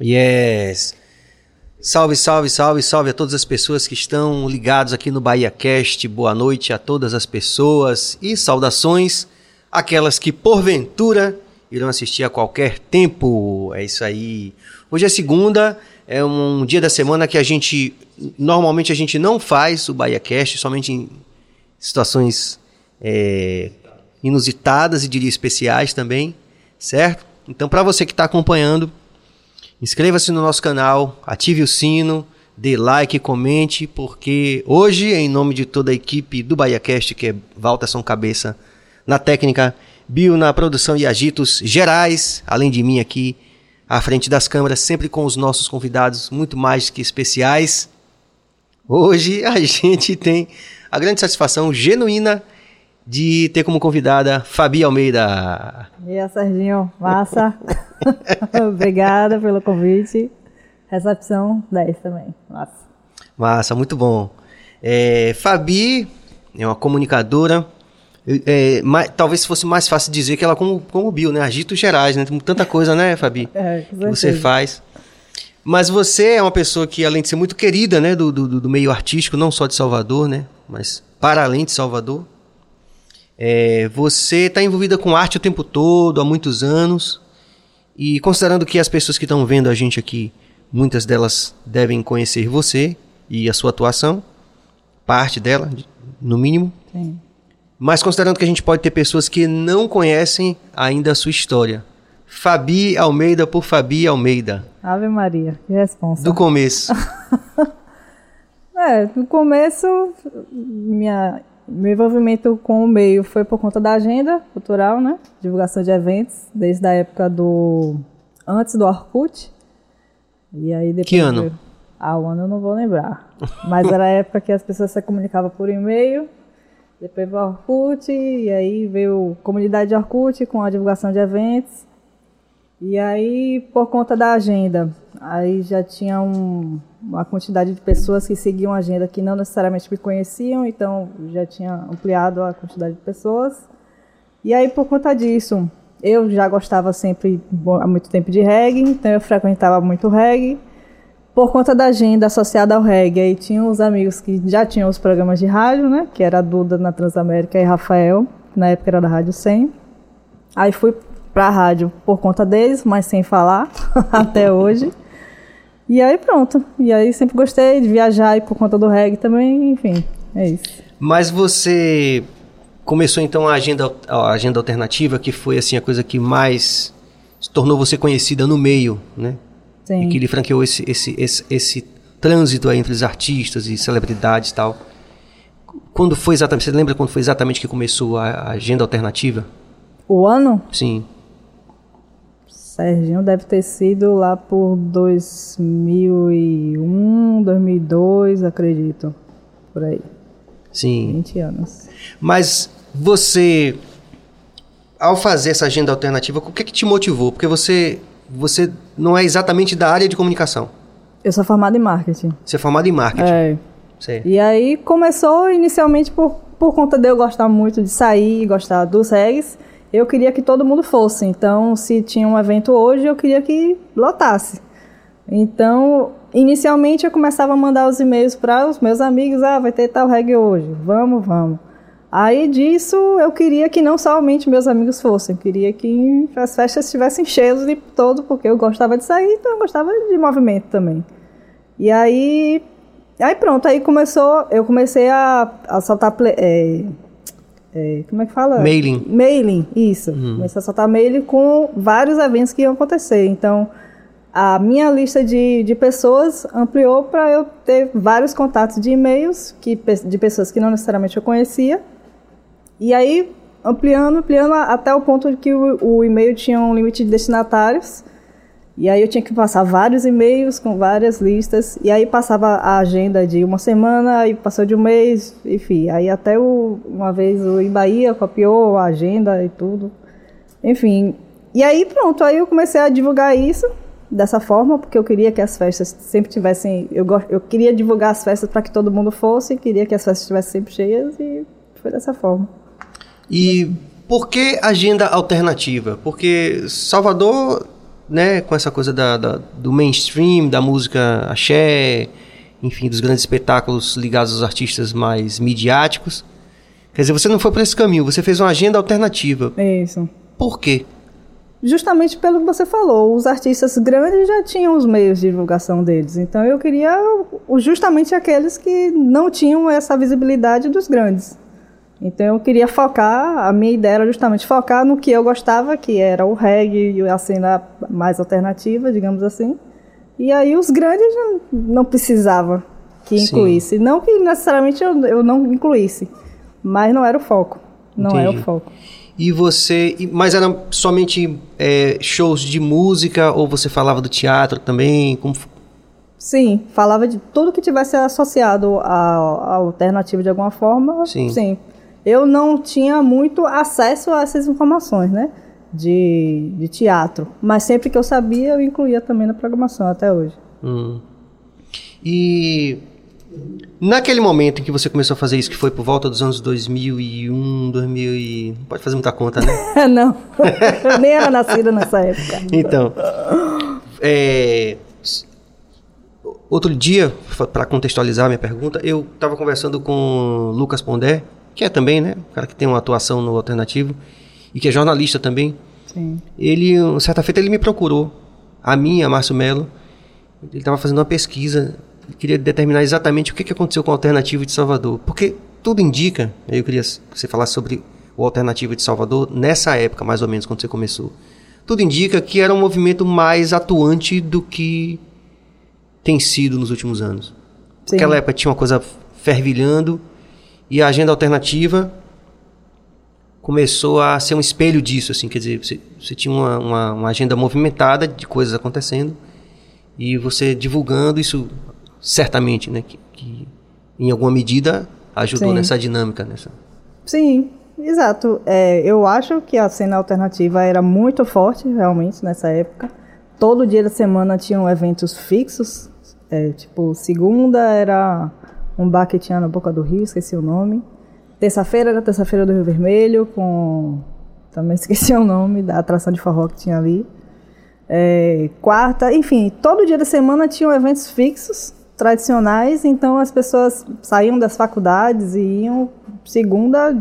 Yes. Salve, salve, salve, salve a todas as pessoas que estão ligados aqui no Bahia Cast. Boa noite a todas as pessoas e saudações aquelas que porventura irão assistir a qualquer tempo. É isso aí. Hoje é segunda, é um dia da semana que a gente normalmente a gente não faz o Bahia Cast, somente em situações é, inusitadas e diria especiais também, certo? Então, para você que está acompanhando, inscreva-se no nosso canal, ative o sino, dê like, comente, porque hoje, em nome de toda a equipe do BahiaCast, que é Walterson Cabeça na técnica, Bill na produção e agitos gerais, além de mim aqui à frente das câmeras, sempre com os nossos convidados muito mais que especiais. Hoje a gente tem a grande satisfação genuína de ter como convidada Fabi Almeida. E aí, Serginho, massa. Obrigada pelo convite. Recepção 10 também, massa. Massa, muito bom. É, Fabi é uma comunicadora. É, mais, talvez fosse mais fácil dizer que ela como, como Bill, né? Agitos gerais, né? Tem tanta coisa, né, Fabi? É, que você faz. Mas você é uma pessoa que, além de ser muito querida, né, do, do, do meio artístico, não só de Salvador, né, mas para além de Salvador, é, você está envolvida com arte o tempo todo, há muitos anos. E considerando que as pessoas que estão vendo a gente aqui, muitas delas devem conhecer você e a sua atuação, parte dela, no mínimo. Sim. Mas considerando que a gente pode ter pessoas que não conhecem ainda a sua história. Fabi Almeida por Fabi Almeida. Ave Maria, que responsa. Do começo. é, no começo, minha meu envolvimento com o meio foi por conta da agenda cultural, né? Divulgação de eventos, desde a época do. antes do Orkut. E aí depois. Que ano? Veio... Ah, o ano eu não vou lembrar. Mas era a época que as pessoas se comunicavam por e-mail. Depois veio o Orkut, e aí veio comunidade de Orkut com a divulgação de eventos. E aí, por conta da agenda, aí já tinha um, uma quantidade de pessoas que seguiam a agenda que não necessariamente me conheciam, então já tinha ampliado a quantidade de pessoas. E aí, por conta disso, eu já gostava sempre há muito tempo de reggae, então eu frequentava muito reggae. Por conta da agenda associada ao reggae, aí tinha os amigos que já tinham os programas de rádio, né? Que era a Duda na Transamérica e Rafael, na época era da Rádio 100. Aí fui pra rádio por conta deles, mas sem falar, até hoje. E aí pronto. E aí sempre gostei de viajar e por conta do reggae também, enfim, é isso. Mas você começou então a agenda, a agenda alternativa, que foi assim a coisa que mais tornou você conhecida no meio, né? Sim. E que lhe franqueou esse, esse, esse, esse trânsito aí entre os artistas e celebridades e tal. Quando foi exatamente, você lembra quando foi exatamente que começou a, a agenda alternativa? O ano? Sim. Serginho deve ter sido lá por 2001, 2002, acredito. Por aí. Sim. 20 anos. Mas você, ao fazer essa agenda alternativa, o que, que te motivou? Porque você, você não é exatamente da área de comunicação. Eu sou formada em marketing. Você é formada em marketing. É. Certo. E aí começou inicialmente por, por conta de eu gostar muito de sair e gostar dos regs. Eu queria que todo mundo fosse. Então, se tinha um evento hoje, eu queria que lotasse. Então, inicialmente eu começava a mandar os e-mails para os meus amigos, ah, vai ter tal reggae hoje, vamos, vamos. Aí disso eu queria que não somente meus amigos fossem, eu queria que as festas estivessem cheias de todo, porque eu gostava de sair, então eu gostava de movimento também. E aí, aí pronto, aí começou, eu comecei a, a soltar play, é, é, como é que fala? Mailing. Mailing, isso. Uhum. Comecei a soltar mailing com vários eventos que iam acontecer. Então, a minha lista de, de pessoas ampliou para eu ter vários contatos de e-mails que, de pessoas que não necessariamente eu conhecia. E aí, ampliando, ampliando até o ponto de que o, o e-mail tinha um limite de destinatários. E aí eu tinha que passar vários e-mails com várias listas. E aí passava a agenda de uma semana, aí passou de um mês, enfim. Aí até o, uma vez o Bahia copiou a agenda e tudo. Enfim. E aí pronto, aí eu comecei a divulgar isso dessa forma, porque eu queria que as festas sempre tivessem. Eu, eu queria divulgar as festas para que todo mundo fosse, queria que as festas estivessem sempre cheias e foi dessa forma. E por que agenda alternativa? Porque Salvador né, com essa coisa da, da- do mainstream, da música axé, enfim, dos grandes espetáculos ligados aos artistas mais midiáticos. Quer dizer, você não foi por esse caminho, você fez uma agenda alternativa. Isso. Por quê? Justamente pelo que você falou, os artistas grandes já tinham os meios de divulgação deles. Então eu queria justamente aqueles que não tinham essa visibilidade dos grandes. Então eu queria focar, a minha ideia era justamente focar no que eu gostava, que era o reggae e a cena mais alternativa, digamos assim. E aí os grandes não, não precisava que Sim. incluísse. Não que necessariamente eu, eu não incluísse, mas não era o foco. Não é o Entendi. foco. E você. Mas eram somente é, shows de música ou você falava do teatro também? Como Sim, falava de tudo que tivesse associado à, à alternativa de alguma forma. Sim. Eu não tinha muito acesso a essas informações, né? De, de teatro. Mas sempre que eu sabia, eu incluía também na programação, até hoje. Hum. E naquele momento em que você começou a fazer isso, que foi por volta dos anos 2001, 2000 e... Não pode fazer muita conta, né? não, eu nem era nascida nessa época. Então, é, outro dia, para contextualizar minha pergunta, eu estava conversando com Lucas Pondé, que é também, né, um cara que tem uma atuação no alternativo e que é jornalista também. Sim. Ele, uma certa feita, ele me procurou, a mim, a Márcio Melo. Ele estava fazendo uma pesquisa, queria determinar exatamente o que, que aconteceu com o alternativo de Salvador, porque tudo indica. aí Eu queria que você falasse sobre o alternativo de Salvador nessa época, mais ou menos, quando você começou. Tudo indica que era um movimento mais atuante do que tem sido nos últimos anos. Sim. Naquela época tinha uma coisa fervilhando e a agenda alternativa começou a ser um espelho disso, assim, quer dizer, você, você tinha uma, uma, uma agenda movimentada de coisas acontecendo e você divulgando isso certamente, né, que, que em alguma medida ajudou Sim. nessa dinâmica, nessa. Sim, exato. É, eu acho que a cena alternativa era muito forte, realmente, nessa época. Todo dia da semana tinham eventos fixos. É, tipo, segunda era um bar que tinha na Boca do Rio, esqueci o nome. Terça-feira era Terça-feira do Rio Vermelho, com. Também esqueci o nome da atração de forró que tinha ali. É, quarta, enfim, todo dia da semana tinham eventos fixos, tradicionais, então as pessoas saíam das faculdades e iam segunda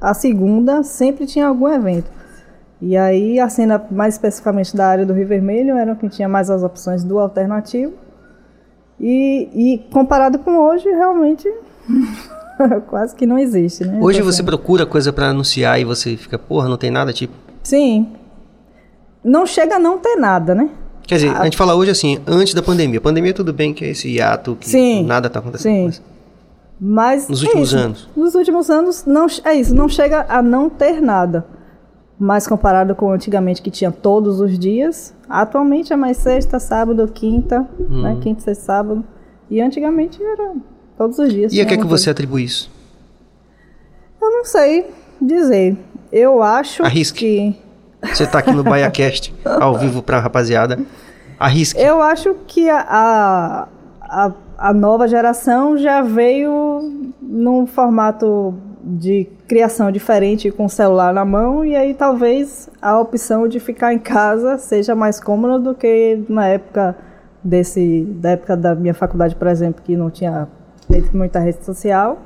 a segunda, sempre tinha algum evento. E aí a cena, mais especificamente da área do Rio Vermelho, era quem tinha mais as opções do alternativo. E, e comparado com hoje, realmente quase que não existe, né? Hoje essa você cena. procura coisa pra anunciar e você fica, porra, não tem nada, tipo. Sim. Não chega a não ter nada, né? Quer dizer, a gente fala hoje assim, antes da pandemia. Pandemia tudo bem que é esse hiato que Sim. nada tá acontecendo. Sim. mas Mas Nos é últimos isso. anos. Nos últimos anos não é isso, não chega a não ter nada. Mas comparado com antigamente que tinha todos os dias, atualmente é mais sexta, sábado, quinta, Hum. né? Quinta, sexta, sábado. E antigamente era todos os dias. E a tinha que é que você atribui isso? Eu não sei dizer. Eu acho Arrisque. que Você tá aqui no BaiaCast, ao vivo pra rapaziada. Arrisque. Eu acho que a, a, a, a nova geração já veio num formato de criação diferente com o celular na mão e aí talvez a opção de ficar em casa seja mais cômoda do que na época desse da época da minha faculdade, por exemplo, que não tinha muita rede social.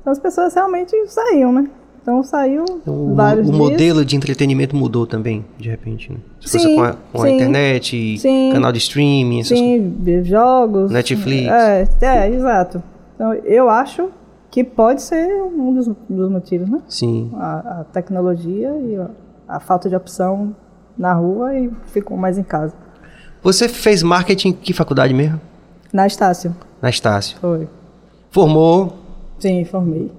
Então as pessoas realmente saíam, né? Então saiu O, vários o dias. modelo de entretenimento mudou também, de repente, né? Se Sim, com a, com a sim. internet, Sim. canal de streaming, essas. Sim, jogos. Netflix. É, é, exato. Então, eu acho que pode ser um dos, dos motivos, né? Sim. A, a tecnologia e a, a falta de opção na rua e ficou mais em casa. Você fez marketing em que faculdade mesmo? Na Estácio, Na Estácio. foi. Formou, Sim, formei.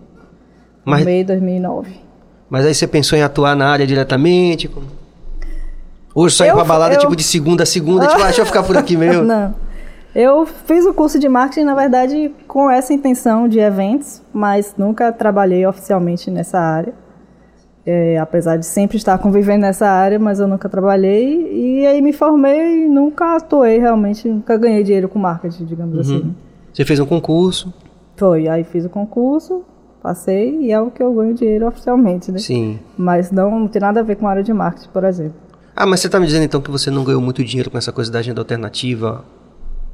mas, Formei em 2009. mas aí você pensou em atuar na área diretamente? Como- Hoje só ir Eu- pra balada eu- tipo de segunda a segunda, tipo, ah, deixa eu ficar por aqui mesmo. Não. Eu fiz o curso de marketing, na verdade, com essa intenção de eventos, mas nunca trabalhei oficialmente nessa área. É, apesar de sempre estar convivendo nessa área, mas eu nunca trabalhei. E aí me formei e nunca atuei realmente, nunca ganhei dinheiro com marketing, digamos assim. Você fez um concurso, Foi, aí fiz o concurso, passei e é o que eu ganho dinheiro oficialmente, né? sim. Mas não, não tem nada a ver com a área de marketing, por exemplo. Ah, mas você tá me dizendo então que você não ganhou muito dinheiro com essa coisa da agenda alternativa?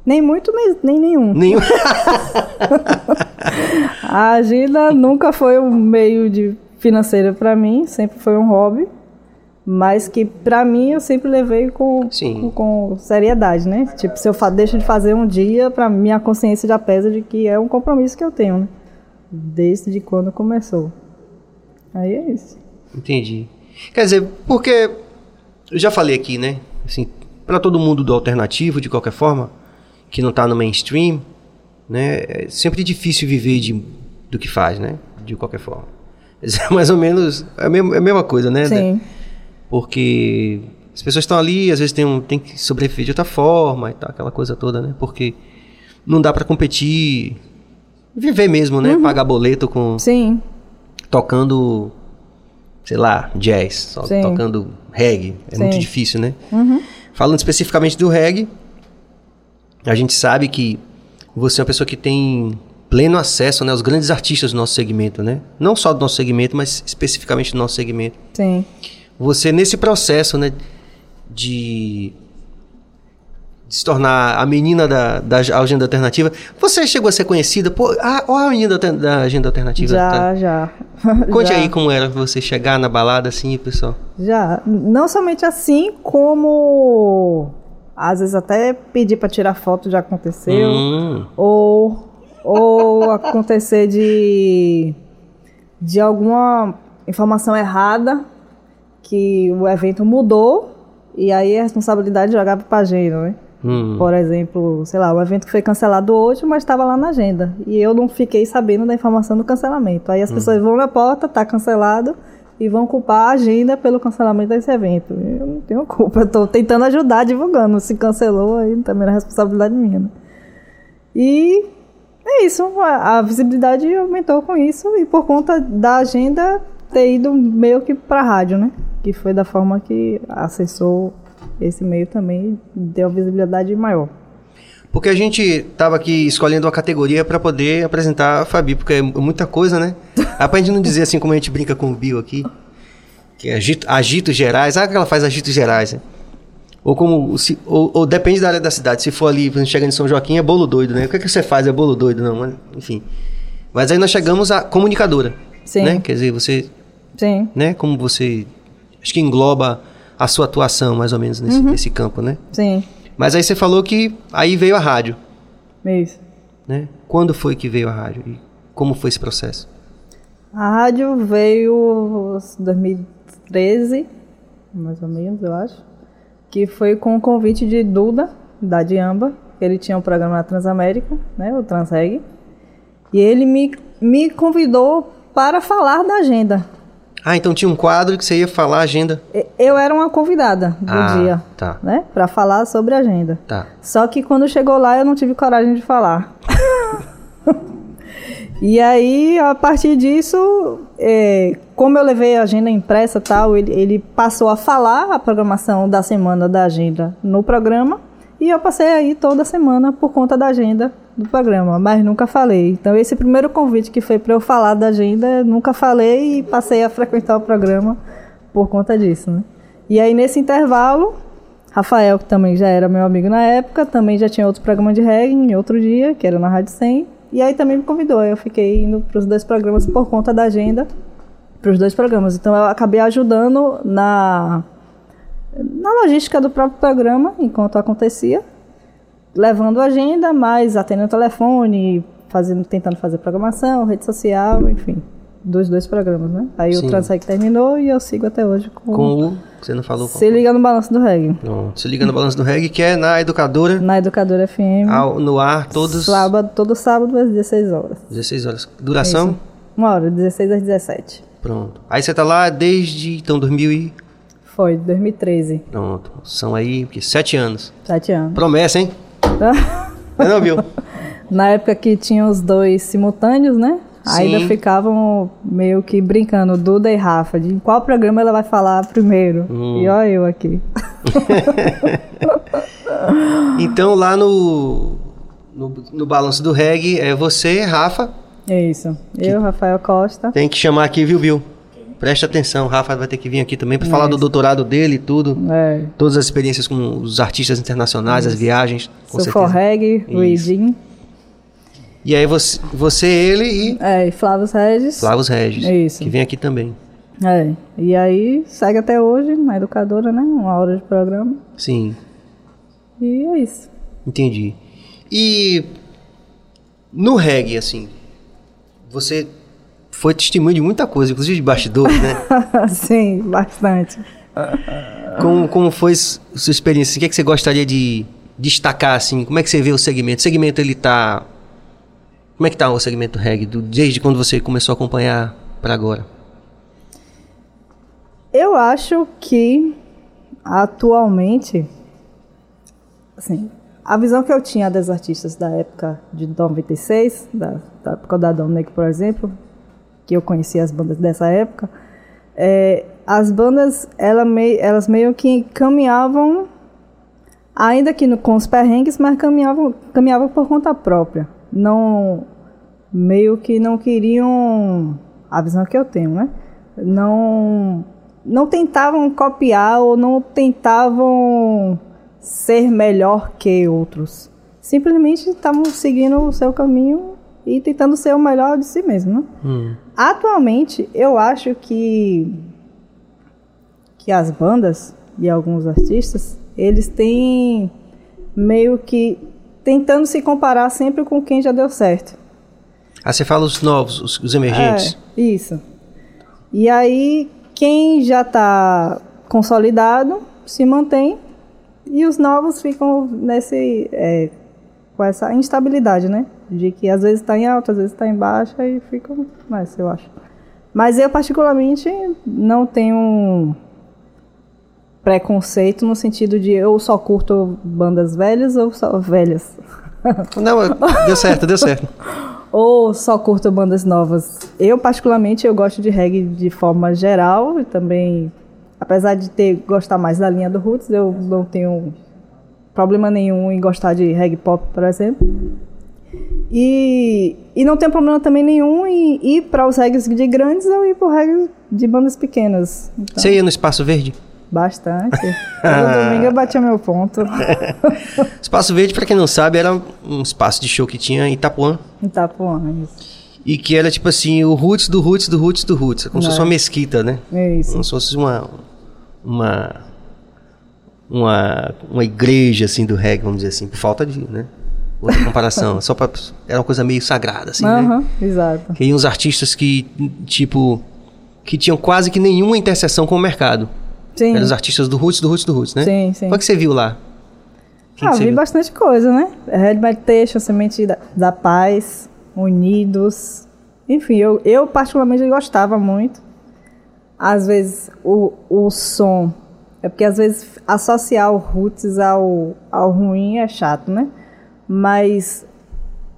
Nem muito, nem, nem nenhum. Nenhum. A agenda nunca foi um meio de financeiro para mim, sempre foi um hobby, mas que para mim eu sempre levei com, Sim. com, com seriedade, né? Tipo, se eu deixo de fazer um dia, para minha consciência já pesa de que é um compromisso que eu tenho, né? Desde quando começou. Aí é isso. Entendi. Quer dizer, porque eu já falei aqui, né? Assim, para todo mundo do alternativo, de qualquer forma, que não tá no mainstream, né? É sempre difícil viver de, do que faz, né? De qualquer forma. É mais ou menos é a mesma, é a mesma coisa, né? Sim, Porque as pessoas estão ali, às vezes tem, um, tem que sobreviver de outra forma e tal, aquela coisa toda, né? Porque não dá para competir, viver mesmo, né? Pagar boleto com sim, tocando, sei lá, jazz, só Sim. tocando reggae. É Sim. muito difícil, né? Uhum. Falando especificamente do reggae, a gente sabe que você é uma pessoa que tem pleno acesso né, aos grandes artistas do nosso segmento, né? Não só do nosso segmento, mas especificamente do nosso segmento. sim. Você, nesse processo, né, de, de se tornar a menina da, da agenda alternativa, você chegou a ser conhecida? Pô, ah, ó a menina da, da agenda alternativa. tá? Já, já. Conte Já. aí como era você chegar na balada assim, pessoal. Já, não somente assim, como às vezes até pedir para tirar foto já aconteceu, Hum, ou ou acontecer de de alguma informação errada que o evento mudou e aí a responsabilidade jogava para a agenda, né? hum. Por exemplo, sei lá, um evento que foi cancelado hoje, mas estava lá na agenda. E eu não fiquei sabendo da informação do cancelamento. Aí as pessoas vão na porta, tá cancelado, e vão culpar a agenda pelo cancelamento desse evento. Eu não tenho culpa, tô tentando ajudar divulgando. Se cancelou, aí também é responsabilidade minha. Né? E é isso, a, a visibilidade aumentou com isso, e por conta da agenda ter ido meio que pra rádio, né? Que foi da forma que acessou esse meio também deu visibilidade maior. Porque a gente tava aqui escolhendo uma categoria para poder apresentar a Fabi, porque é muita coisa, né? Ah, pra gente não dizer assim como a gente brinca com o Bill aqui, que é agito, agitos gerais, ah, que ela faz agitos gerais, né? Ou como, se, ou, ou depende da área da cidade, se for ali, exemplo, chega em São Joaquim, é bolo doido, né? O que, é que você faz? É bolo doido, não, mas, enfim. Mas aí nós chegamos à comunicadora, Sim. né? Quer dizer, você, Sim, né? Como você, acho que engloba a sua atuação, mais ou menos, nesse, nesse campo, né? sim, Mas aí você falou que aí veio a rádio, isso. né? Quando foi que veio a rádio e como foi esse processo? A rádio veio em 2013, mais ou menos, eu acho, que foi com o convite de Duda, da Diamba. Ele tinha um programa na Transamérica, né, o Transreg, e ele me, me convidou para falar da agenda. Ah, então tinha um quadro que você ia falar a agenda. Eu era uma convidada do ah, dia, tá, né, para falar sobre a agenda. tá. Só que quando chegou lá eu não tive coragem de falar. e aí, a partir disso, é, como eu levei a agenda impressa e tal, ele, ele passou a falar a programação da semana da agenda no programa. E eu passei aí toda semana por conta da agenda do programa, mas nunca falei. Então, esse primeiro convite que foi para eu falar da agenda, nunca falei e passei a frequentar o programa por conta disso, né? E aí, nesse intervalo, Rafael, que também já era meu amigo na época, também já tinha outro programa de reggae em outro dia, que era na Rádio 100. E aí também me convidou. Eu fiquei indo para os dois programas por conta da agenda, para os dois programas. Então eu acabei ajudando na, na logística do próprio programa, enquanto acontecia, levando agenda, mas atendendo o telefone, fazendo, tentando fazer programação, rede social, enfim, dos dois programas, né? Aí Sim. o Transreg terminou e eu sigo até hoje com, Com o. Você não falou? Se liga no balanço do reggae. Não, se liga no Balanço do Reggae, que é na educadora, Na Educadora FM. ao- no ar, todos. Sábado, todo sábado às 16 horas. 16 horas. Duração? Isso. Uma hora, 16 às 17. Pronto. Aí você tá lá desde. Então, 2000 e. Foi, 2013. Pronto. São aí, que, sete anos. Sete anos. Promessa, hein? Não, não viu? Na época que tinha os dois simultâneos, né? Sim. Ainda ficavam meio que brincando, Duda e Rafa, de em qual programa ela vai falar primeiro. Hum. E ó eu aqui. Então, lá no. No, no balanço do reggae, é você, Rafa. É isso. Eu, Rafael Costa. Tem que chamar aqui, viu, Bill? Preste atenção, o Rafa vai ter que vir aqui também para falar do doutorado dele e tudo. É. Todas as experiências com os artistas internacionais, as viagens. Com Sou for certeza. reggae, o Isso. Edinho. E aí você, você, ele e É, e Flávio Regis. Flávio Regis, Isso. que vem aqui também. É. E aí, segue até hoje, uma educadora, né? Uma hora de programa. Sim, E é isso. entendi. E no reggae, assim, você foi testemunho de muita coisa, inclusive de bastidores, né? Sim, bastante. Como, como foi sua experiência? O que, é que você gostaria de destacar, assim? Como é que você vê o segmento? O segmento, ele tá... Como é que tá o segmento reggae? Do, desde quando você começou a acompanhar para agora? Eu acho que atualmente, assim, a visão que eu tinha das artistas da época de 96, da, da época da Dom Negro, por exemplo, que eu conhecia as bandas dessa época, é, as bandas ela mei- elas meio que caminhavam, ainda que no- com os perrengues, mas caminhavam, caminhavam por conta própria. Não, meio que não queriam, a visão que eu tenho, né? Não, não tentavam copiar ou não tentavam ser melhor que outros. Simplesmente estavam seguindo o seu caminho e tentando ser o melhor de si mesmo, né? Hum, Atualmente, eu acho que que as bandas e alguns artistas, eles têm meio que tentando se comparar sempre com quem já deu certo. Ah, você fala os novos, os, os emergentes. É, isso. E aí, quem já está consolidado se mantém e os novos ficam nesse é, com essa instabilidade, né? De que às vezes está em alta, às vezes está em baixa e ficam nessa, eu acho. Mas eu, particularmente, não tenho preconceito no sentido de eu só curto bandas velhas ou só velhas. Não, eu- deu certo, deu certo. ou só curto bandas novas. Eu, particularmente, eu gosto de reggae de forma geral e também, apesar de ter gostar mais da linha do Roots, eu não tenho problema nenhum em gostar de reggae pop, por exemplo. E, e não tenho problema também nenhum em ir para os reggaes de grandes ou ir para o reggae de bandas pequenas. Então, Você ia no Espaço Verde? Bastante. Todo domingo eu batia meu ponto. Espaço Verde, pra quem não sabe, era um espaço de show que tinha em Itapuã. Itapuã, isso. E que era tipo assim, o roots do roots do roots do roots. Como se fosse É. uma mesquita, né? É isso. Como se fosse uma. Uma. Uma, uma igreja, assim, do reggae, vamos dizer assim, por falta de, né? Outra comparação. Só pra, era uma coisa meio sagrada, assim, né? Aham, exato. Que iam uns artistas que, tipo, que tinham quase que nenhuma interseção com o mercado. Sim. Eram os artistas do roots, do roots, do roots, né? Sim, sim. Qual que você viu lá? Ah, que você vi viu? bastante coisa, né? Red Meditation, Semente da, da Paz, Unidos. Enfim, eu, eu particularmente gostava muito. Às vezes o, o som. É porque às vezes associar o roots ao, ao ruim é chato, né? Mas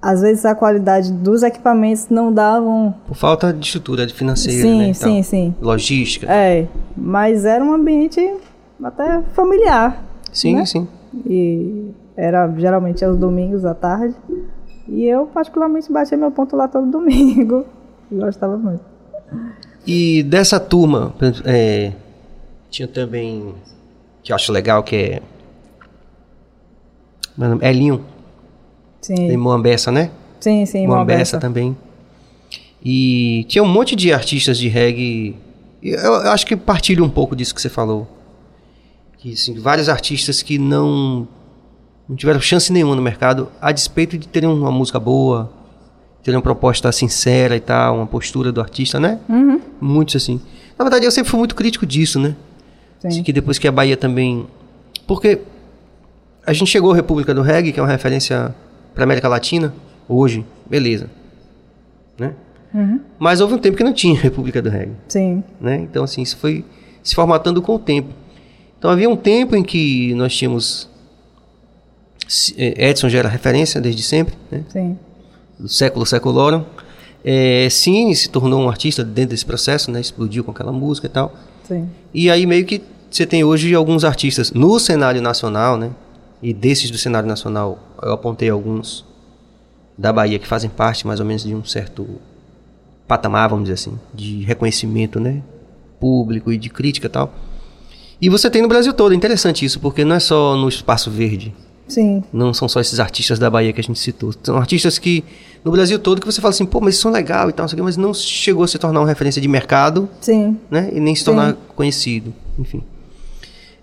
às vezes a qualidade dos equipamentos não davam. Por falta de estrutura de financeira, sim, né? e sim, sim. Logística. É, mas era um ambiente até familiar. sim, né? sim. E era geralmente aos domingos à tarde. E eu, particularmente, batia meu ponto lá todo domingo. Gostava muito. E dessa turma, é, tinha também, que eu acho legal, que é... Mano, Elinho, tem Sim, Moambessa, né? sim, sim. Moambessa Moambessa. também. E tinha um monte de artistas de reggae. Eu, eu acho que partilho um pouco disso que você falou. Que assim, vários artistas que não, não tiveram chance nenhuma no mercado, a despeito de terem uma música boa, terem uma proposta sincera e tal, uma postura do artista, né? Uhum, Muitos assim. Na verdade, eu sempre fui muito crítico disso, né? Sim. Que depois que a Bahia também. Porque a gente chegou à República do Reggae, que é uma referência para América Latina, hoje, beleza. Né? Uhum, Mas houve um tempo que não tinha República do Reggae. sim. Né? Então, assim, isso foi se formatando com o tempo. Então, havia um tempo em que nós tínhamos. eh, Edson já era referência desde sempre, né? Sim. do século seculorum. É, sim, se tornou um artista dentro desse processo, né? Explodiu com aquela música e tal. Sim. E aí meio que você tem hoje alguns artistas no cenário nacional, né? E desses do cenário nacional, eu apontei alguns da Bahia que fazem parte mais ou menos de um certo patamar, vamos dizer assim, de reconhecimento, né? público e de crítica e tal. E você tem no Brasil todo, é interessante isso, porque não é só no espaço verde. Sim. Não são só esses artistas da Bahia que a gente citou. São artistas que, no Brasil todo, que você fala assim, pô, mas são legal e tal, mas não chegou a se tornar uma referência de mercado, Sim. né? E nem se Sim. tornar conhecido, enfim.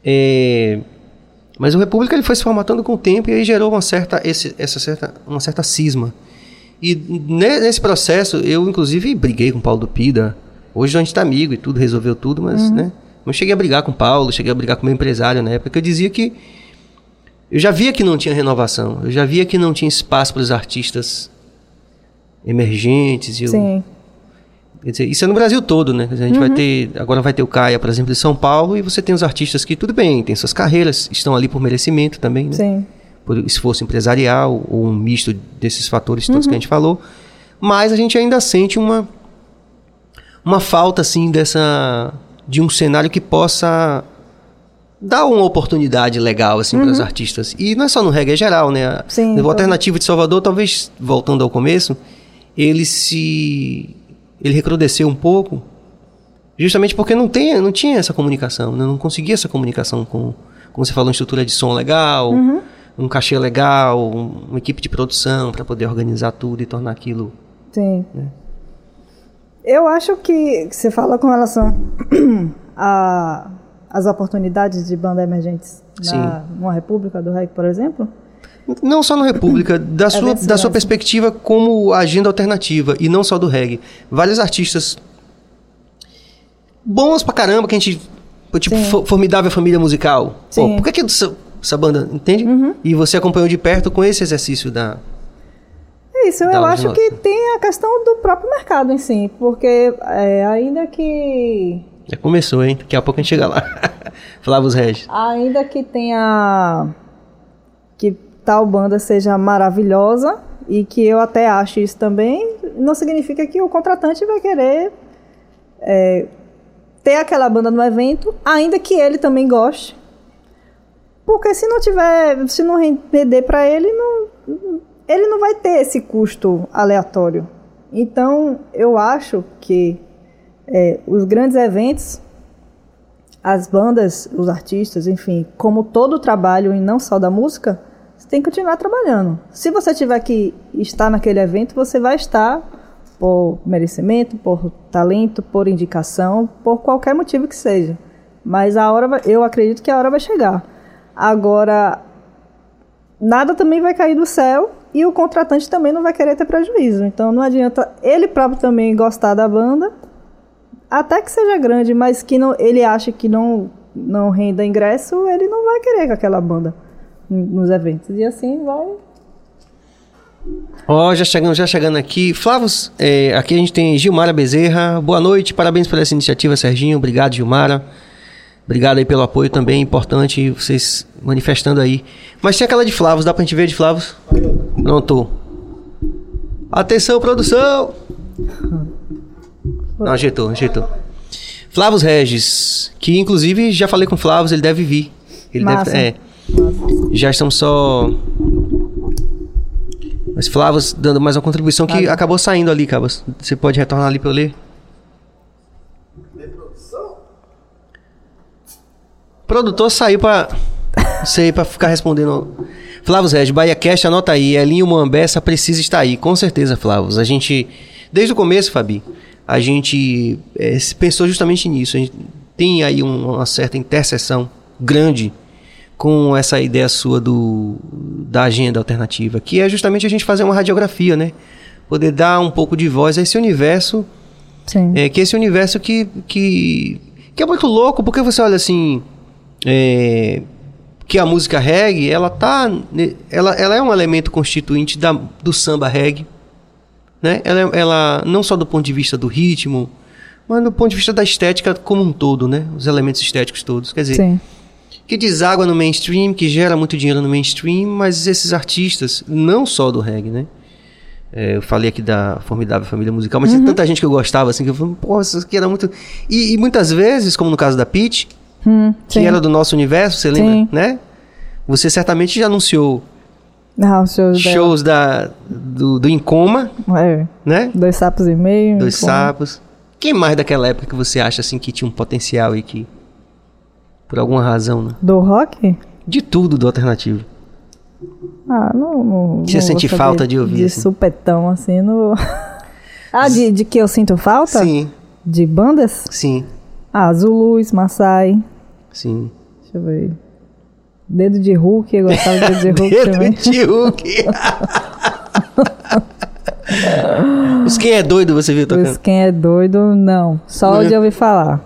É, Mas o República ele foi se formatando com o tempo e aí gerou uma certa, esse, essa certa, uma certa cisma. E ne- nesse processo, eu inclusive briguei com o Paulo do Pida. Hoje a gente tá amigo e tudo, resolveu tudo, mas, né? Não cheguei a brigar com o Paulo, cheguei a brigar com o meu empresário na época, que eu dizia que eu já via que não tinha renovação, eu já via que não tinha espaço para os artistas emergentes. E eu, Sim. Quer dizer, isso é no Brasil todo, né? Dizer, a gente vai ter. Agora vai ter o Caia, por exemplo, de São Paulo, e você tem os artistas que, tudo bem, tem suas carreiras, estão ali por merecimento também, né? Sim. Por esforço empresarial, ou um misto desses fatores todos que a gente falou. Mas a gente ainda sente uma. Uma falta, assim, dessa. De um cenário que possa dar uma oportunidade legal, assim, para os artistas. E não é só no reggae, é geral, né? Sim, O alternativo de Salvador, talvez, voltando ao começo, ele se ele recrudesceu um pouco justamente porque não tem não tinha essa comunicação né? não conseguia essa comunicação com como você falou uma estrutura de som legal um cachê legal um- uma equipe de produção para poder organizar tudo e tornar aquilo Sim. Eu acho que você fala com relação as oportunidades de banda emergentes na, numa república do reggae, por exemplo. Não só no República da sua verdade. da sua perspectiva como agenda alternativa e não só do reggae vários artistas bons pra caramba que a gente tipo Sim. Fo- formidável família musical Pô, por que que essa, essa banda entende e você acompanhou de perto com esse exercício da É Isso, Dá eu acho nota. que tem a questão do próprio mercado em si, porque é, ainda que Já começou, hein? Daqui a pouco a gente chega lá. Flávio Regis. ainda que tenha que tal banda seja maravilhosa e que eu até acho isso também, não significa que o contratante vai querer é, ter aquela banda no evento, ainda que ele também goste. Porque se não tiver, se não render para ele, não, ele não vai ter esse custo aleatório. Então, eu acho que é, os grandes eventos as bandas, os artistas, enfim, como todo o trabalho e não só da música, você tem que continuar trabalhando. Se você tiver que estar naquele evento, você vai estar por merecimento, por talento, por indicação, por qualquer motivo que seja. Mas a hora, vai- eu acredito que a hora vai chegar. Agora, nada também vai cair do céu e o contratante também não vai querer ter prejuízo. Então não adianta ele próprio também gostar da banda até que seja grande, mas que não, ele acha que não, não renda ingresso, ele não vai querer com aquela banda nos eventos. E assim vai. Ó, já chegando, já chegando aqui. Flávio, é, aqui a gente tem Gilmara Bezerra. Boa noite, parabéns por essa iniciativa, Serginho. Obrigado, Gilmara. Obrigado aí pelo apoio também, importante vocês manifestando aí. Mas tem aquela de Flavos, dá pra gente ver de Flavos? Pronto. Atenção, produção! Não, ajeitou, ajeitou. Flavos Regis, que inclusive já falei com o Flavos, ele deve vir. Ele Massa. deve. É, já estamos só. Mas Flavos dando mais uma contribuição que Valeu. acabou saindo ali, Cabas. Você pode retornar ali para eu ler? Produtor saiu pra. Sei, pra ficar respondendo. Flavos Regis, Bahia Cast, anota aí. Elinho Moambessa precisa estar aí. Com certeza, Flavos. A gente. Desde o começo, Fabi, a gente se pensou justamente nisso. A gente tem aí um- uma certa interseção grande com essa ideia sua do, da agenda alternativa, que é justamente a gente fazer uma radiografia, né? Poder dar um pouco de voz a esse universo Sim. é, que esse universo que, que, que é muito louco, porque você olha assim. é, que a música reggae, ela tá. ne- Ela, ela é um elemento constituinte da, do samba reggae. Né? Ela, é- ela, não só do ponto de vista do ritmo, mas do ponto de vista da estética como um todo, né? Os elementos estéticos todos. Quer dizer, Sim. Que deságua no mainstream, que gera muito dinheiro no mainstream, mas esses artistas, não só do reggae, né? É, eu falei aqui da formidável família musical, mas tinha tanta gente que eu gostava, assim, que eu falei, pô, isso aqui era muito. E, e muitas vezes, como no caso da Peach, Hum, que sim. era do nosso universo, você Sim. lembra? Né? Você certamente já anunciou Ah, shows shows da, do, do Incoma, É, né? dois sapos e meio. Dois com- sapos. Quem mais daquela época que você acha assim que tinha um potencial e que por alguma razão, né? Do rock? De tudo do alternativo. Ah, não. não Você não sente falta saber de ouvir, De assim? supetão, assim, no. ah, de, de que eu sinto falta? Sim, De bandas? sim, Ah, Zulus, Maasai. sim. Deixa eu ver. Dedo de Hulk, eu gostava de Dedo de Hulk Dedo também. de Hulk. Os quem é doido você viu Os tocando? quem é doido, não. Só de ouvir falar.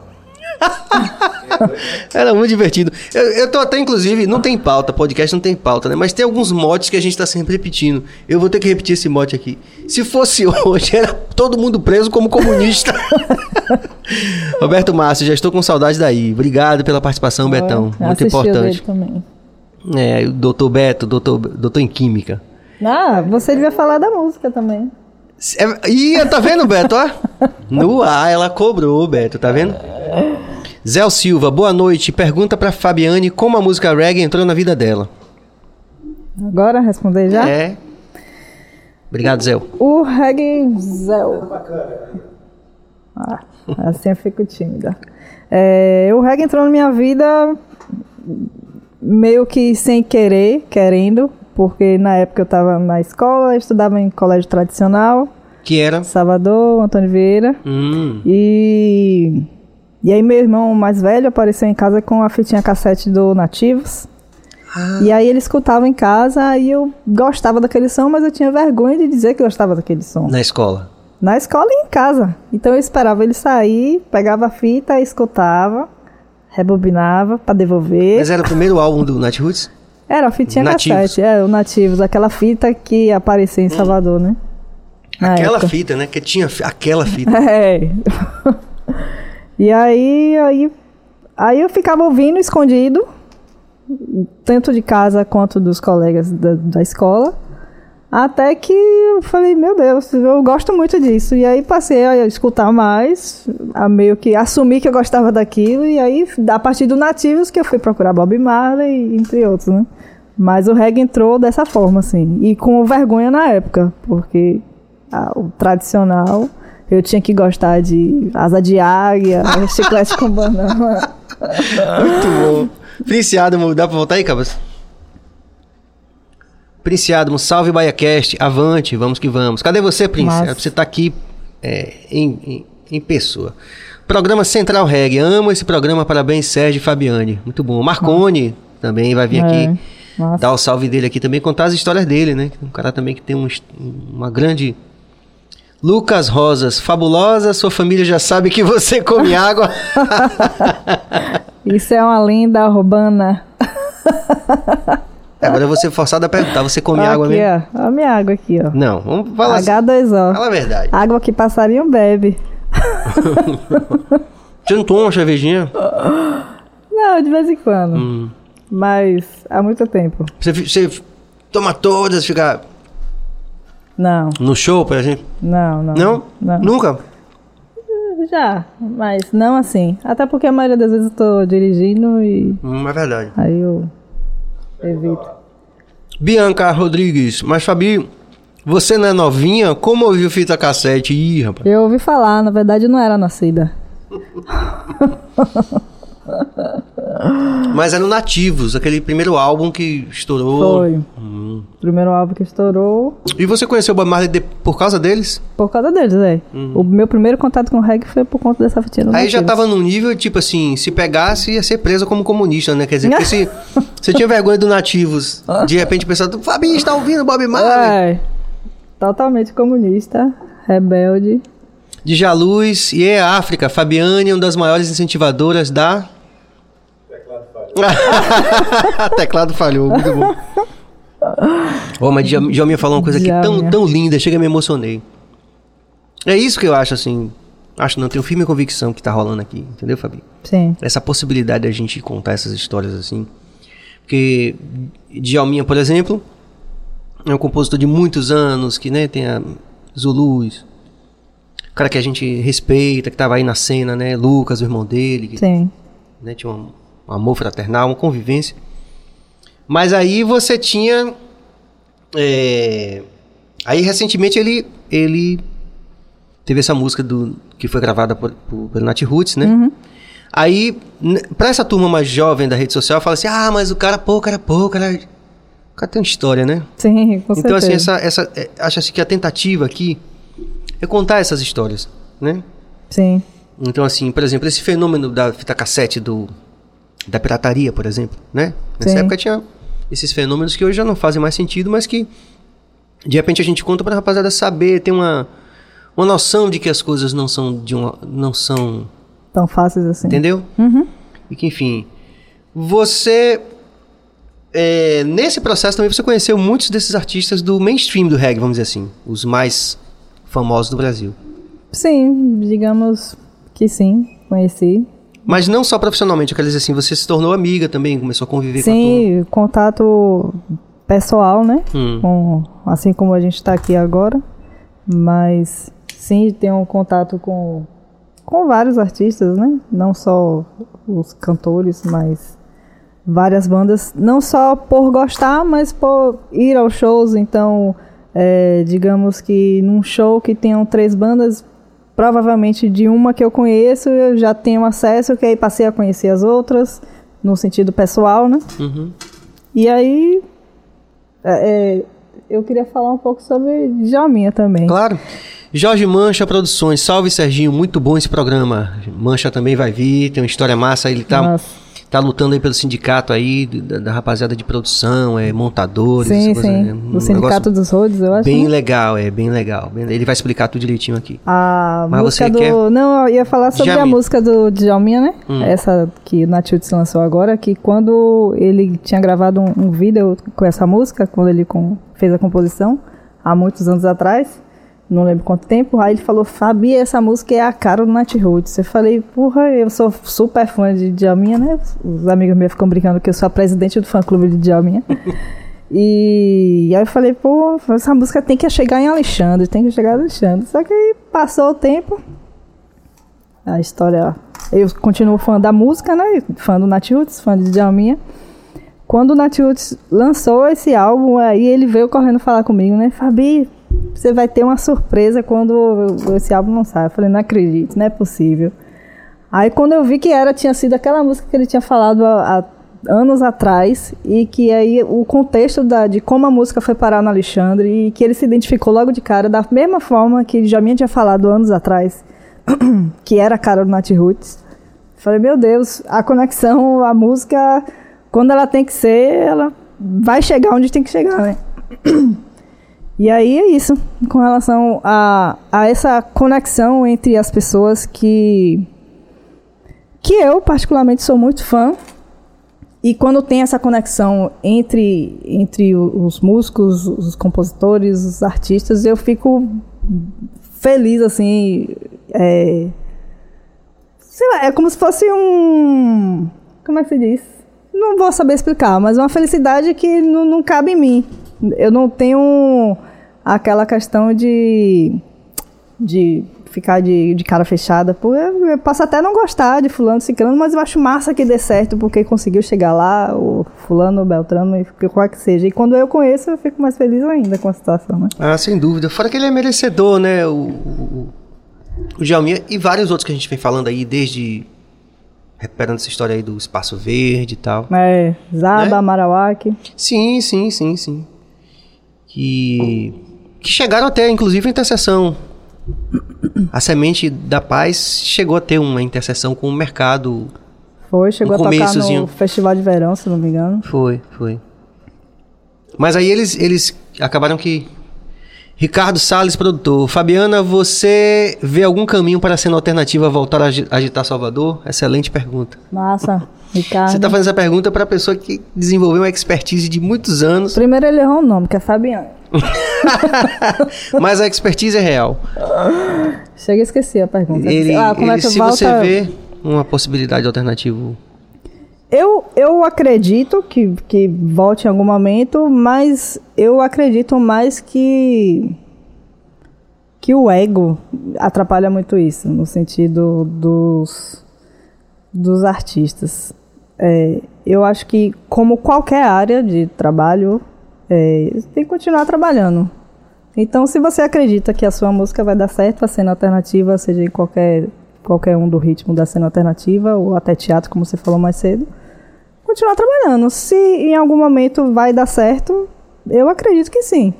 Era muito divertido. Eu, eu tô até, inclusive, não tem pauta, podcast não tem pauta, né? Mas tem alguns motes que a gente tá sempre repetindo. Eu vou ter que repetir esse mote aqui. Se fosse hoje, era todo mundo preso como comunista. Roberto Márcio, já estou com saudade daí. Obrigado pela participação, Betão. Muito importante. também. É, o doutor Beto, doutor, doutor em Química. Ah, você devia falar da música também. É, Ih, tá vendo, Beto? Ó? No ar, ela cobrou, Beto, tá vendo? Zé Silva, boa noite. Pergunta pra Fabiane como a música reggae entrou na vida dela. Agora responder já? É. Obrigado, Zé. O reggae Zéu. Ah, assim eu fico tímida. É, o reggae entrou na minha vida meio que sem querer, querendo, porque na época eu estava na escola, estudava em colégio tradicional, Que era. Salvador, Antônio Vieira. Hum, E, e aí meu irmão mais velho apareceu em casa com a fitinha cassete do Nativos. E aí ele escutava em casa e eu gostava daquele som, mas eu tinha vergonha de dizer que gostava daquele som. na escola. Na escola e em casa. Então eu esperava ele sair, pegava a fita, escutava, rebobinava pra devolver. Mas era o primeiro álbum do Nat Roots? Era a fitinha Nativos. cassete, é, o Nativos, aquela fita que aparecia em Salvador, né? Na Aquela época. fita, né? Que tinha aquela fita. É. e aí, aí, aí eu ficava ouvindo escondido, tanto de casa quanto dos colegas da, da escola. Até que eu falei, meu Deus, eu gosto muito disso. E aí passei a escutar mais, a meio que assumir que eu gostava daquilo. E aí, a partir do Nativos, que eu fui procurar Bob Marley, entre outros, né? Mas o reggae entrou dessa forma, assim. E com vergonha na época, porque ah, o tradicional eu tinha que gostar de asa de águia, chiclete com banana. Muito bom. Prince Adamo, dá pra voltar aí, Cabas? Prince Adamo, salve BaiaCast, avante, vamos que vamos. Cadê você, Prince? Pra Você tá aqui é, em, em, em pessoa. Programa Central Reg, amo esse programa, parabéns Sérgio e Fabiane. Muito bom. Marcone também vai vir É, aqui, massa. dar o salve dele aqui também, contar as histórias dele, né? Um cara também que tem um, uma grande... Lucas Rosas, fabulosa, sua família já sabe que você come água. Isso é uma lenda urbana. Agora eu vou ser forçado a perguntar, você come Ó, água aqui, mesmo? ó. A minha água aqui, ó. Não, vamos falar assim. H2O. Fala a verdade. Água que passarinho bebe. Você não toma uma cervejinha? Não, de vez em quando. Hum. Mas há muito tempo. Você, você toma todas, fica Não, no show, por exemplo? não, não. Não? Não. Nunca? Já, mas não assim. Até porque a maioria das vezes eu tô dirigindo e Hum, é verdade. aí eu evito. Bianca Rodrigues, mas Fabi, você não é novinha? Como ouviu fita cassete? Ih, rapaz. Eu ouvi falar, na verdade eu não era nascida. Mas era no Nativos, aquele primeiro álbum que estourou. Foi. Primeiro álbum que estourou E você conheceu o Bob Marley de- por causa deles? por causa deles, é. O meu primeiro contato com o reggae foi por conta dessa Uhum. Aí já tava num nível, tipo assim, se pegasse ia ser preso como comunista, né? Quer dizer, porque se você tinha vergonha do Nativos, de repente o pessoal, Fabi, está ouvindo Bob Marley? É. Totalmente comunista, rebelde. De Jaluz e é África, Fabiane é uma das maiores incentivadoras da. Teclado falhou, muito bom. Ô, mas Djalminha falou uma coisa aqui tão, tão linda, chega me emocionei. É isso que eu acho, assim. Acho não, tenho firme convicção que tá rolando aqui, entendeu, Fabi? Sim. Essa possibilidade da gente contar essas histórias assim. Porque Djalminha, por exemplo, é um compositor de muitos anos, que né, tem a Zulus. Cara que a gente respeita, que tava aí na cena, né? Lucas, o irmão dele, que Sim. né, tinha um, um amor fraternal, uma convivência. Mas aí você tinha. é, Aí recentemente ele, ele teve essa música do que foi gravada por, por, pelo Nat Roots, né? Uhum. Aí, pra essa turma mais jovem da rede social, fala assim: ah, mas o cara, pô, o cara, pô, o cara. O cara tem uma história, né? Sim, com então, assim, essa, essa, é, acho assim que a tentativa aqui é contar essas histórias, né? Sim. Então, assim, por exemplo, esse fenômeno da fita cassete do, da pirataria, por exemplo, né? Nessa Sim. época tinha esses fenômenos que hoje já não fazem mais sentido, mas que de repente a gente conta pra rapaziada saber, ter uma, uma noção de que as coisas não são de uma. não são. Tão fáceis assim. Entendeu? Uhum. E que, enfim. Você. é, nesse processo também você conheceu muitos desses artistas do mainstream do reggae, vamos dizer assim. Os mais famosos do Brasil. Sim, digamos que sim, conheci. Mas não só profissionalmente, eu quero dizer assim, você se tornou amiga também, começou a conviver com a Sim, contato pessoal, né? Hum. Com, assim como a gente está aqui agora. Mas sim, tenho um contato com, com vários artistas, né? Não só os cantores, mas várias bandas. Não só por gostar, mas por ir aos shows. Então, é, digamos que num show que tenham três bandas, provavelmente de uma que eu conheço, eu já tenho acesso, que aí passei a conhecer as outras, no sentido pessoal, né? Uhum. E aí, é, é, eu queria falar um pouco sobre Djalminha também. Claro. Jorge Mancha Produções, salve Serginho, muito bom esse programa. Mancha também vai vir, tem uma história massa, ele tá, Nossa. Tá lutando aí pelo sindicato aí, da, da rapaziada de produção, é montadores, Sim, coisa, sim. é um o Sindicato dos Roads, eu acho. Bem né? legal, é bem legal. Bem- Ele vai explicar tudo direitinho aqui. A Mas música você do. quer- Não, eu ia falar sobre a música do Djalminha, né? Hum. Essa que o Natilt lançou agora, que quando ele tinha gravado um, um vídeo com essa música, quando ele com- fez a composição, há muitos anos atrás, não lembro quanto tempo, aí ele falou, Fabi, essa música é a cara do Nat Roots. Eu falei, porra, eu sou super fã de Djalminha, né? Os amigos meus ficam brincando que eu sou a presidente do fã-clube de Djalminha. E aí eu falei, pô, essa música tem que chegar em Alexandre, tem que chegar em Alexandre. Só que aí passou o tempo, a história. Eu continuo fã da música, né? Fã do Nat Roots, fã de Djalminha. Quando o Nat Roots lançou esse álbum, aí ele veio correndo falar comigo, né? Fabi, você vai ter uma surpresa quando esse álbum lançar. Eu falei, não acredito, não é possível. Aí quando eu vi que era, tinha sido aquela música que ele tinha falado há, há anos atrás, e que aí o contexto da, de como a música foi parar no Alexandre, e que ele se identificou logo de cara, da mesma forma que me tinha falado anos atrás, que era a cara do Nat Roots. Falei, meu Deus, a conexão, a música, quando ela tem que ser, ela vai chegar onde tem que chegar, né? E aí é isso, com relação a, a essa conexão entre as pessoas que que eu particularmente sou muito fã. E quando tem essa conexão entre, entre os músicos, os compositores, os artistas, eu fico feliz, assim. É, sei lá, é como se fosse um. Como é que se diz? Não vou saber explicar, mas uma felicidade que não, não cabe em mim. Eu não tenho aquela questão de. de ficar de, de cara fechada. Pô, eu, eu posso até não gostar de fulano, ciclano, mas eu acho massa que dê certo porque conseguiu chegar lá, o fulano, o beltrano, e qual que seja. E quando eu conheço, eu fico mais feliz ainda com a situação, né? Ah, sem dúvida. Fora que ele é merecedor, né? O, o, o Djalminha e vários outros que a gente vem falando aí, desde. Recuperando essa história aí do Espaço Verde e tal. É, Zaba, Né? Sim, sim, sim, sim. Que. Que chegaram até, inclusive, a interseção. A semente da paz chegou a ter uma interseção com o mercado. Foi, chegou No a tocar no Festival de Verão, se não me engano. Foi, foi. Mas aí eles, eles acabaram que. Ricardo Salles, produtor. Fabiana, você vê algum caminho para a cena alternativa voltar a agi- agitar Salvador? Excelente pergunta. Massa, Ricardo. Você está fazendo essa pergunta para a pessoa que desenvolveu uma expertise de muitos anos, Primeiro ele errou o nome, que é Fabiano. mas a expertise é real. Chega e esqueci a pergunta. Ele, ah, é ele- se volta? você vê uma possibilidade alternativa. Eu, eu acredito que, que volte em algum momento, mas eu acredito mais que que o ego atrapalha muito isso, no sentido dos, dos artistas. É, eu acho que, como qualquer área de trabalho, é, tem que continuar trabalhando. Então, se você acredita que a sua música vai dar certo, a cena alternativa, seja em qualquer, qualquer um do ritmo da cena alternativa, ou até teatro, como você falou mais cedo, continuar trabalhando. Se em algum momento vai dar certo, eu acredito que sim.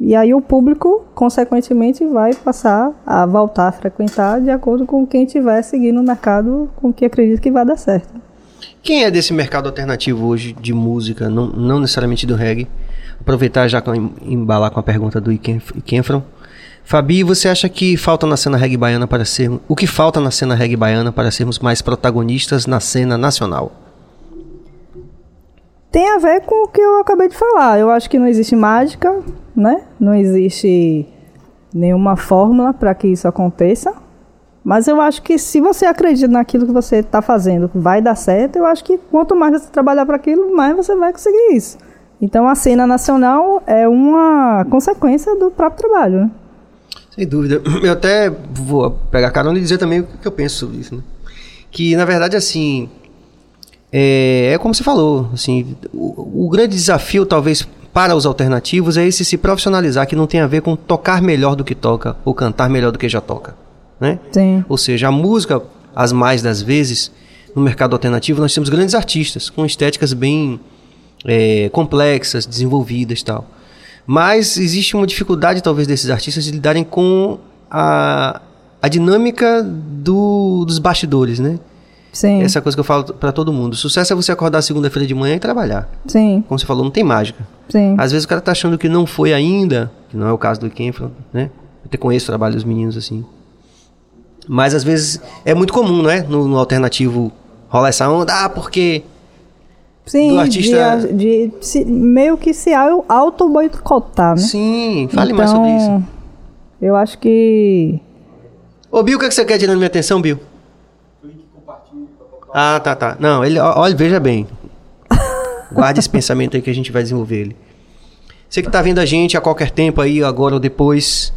E aí o público, consequentemente, vai passar a voltar a frequentar de acordo com quem estiver seguindo o mercado com que acredita que vai dar certo. Quem é desse mercado alternativo hoje de música, não, não necessariamente do reggae? Aproveitar já com, embalar com a pergunta do Ikenfron. Fabi, você acha que falta na cena reggae baiana para ser o que falta na cena reggae baiana para sermos mais protagonistas na cena nacional? Tem a ver com o que eu acabei de falar. Eu acho que não existe mágica, né? Não existe nenhuma fórmula para que isso aconteça. Mas eu acho que se você acredita naquilo que você está fazendo, vai dar certo. Eu acho que quanto mais você trabalhar para aquilo, mais você vai conseguir isso. Então a cena nacional é uma consequência do próprio trabalho. Né? Sem dúvida. Eu até vou pegar carona e dizer também o que eu penso sobre isso. Né? Que na verdade assim é, é como você falou, assim, o, o, grande desafio talvez para os alternativos é esse se profissionalizar, que não tem a ver com tocar melhor do que toca ou cantar melhor do que já toca, né? Sim. Ou seja, a música, as mais das vezes, no mercado alternativo nós temos grandes artistas com estéticas bem é, complexas, desenvolvidas, tal. Mas existe uma dificuldade talvez desses artistas de lidarem com a, a dinâmica do, dos bastidores, né? Sim. Essa coisa que eu falo para todo mundo. Sucesso é você acordar segunda-feira de manhã e trabalhar. Sim. Como você falou, não tem mágica. Sim. Às vezes o cara tá achando que não foi ainda, que não é o caso do Kenfron, né? Eu até conheço o trabalho dos meninos assim. Mas às vezes é muito comum, né? No, no alternativo rola essa onda, ah, porque Sim, do artista... de, de se, meio que se auto-boicotar, né? Sim, fale então, mais sobre isso. Então, eu acho que... Ô, Bill, o que, é que você quer tirando minha atenção, Bill? Ah, tá, tá. Não, ele, olha, veja bem. Guarde esse pensamento aí que a gente vai desenvolver ele. Você que está vendo a gente a qualquer tempo aí, agora ou depois,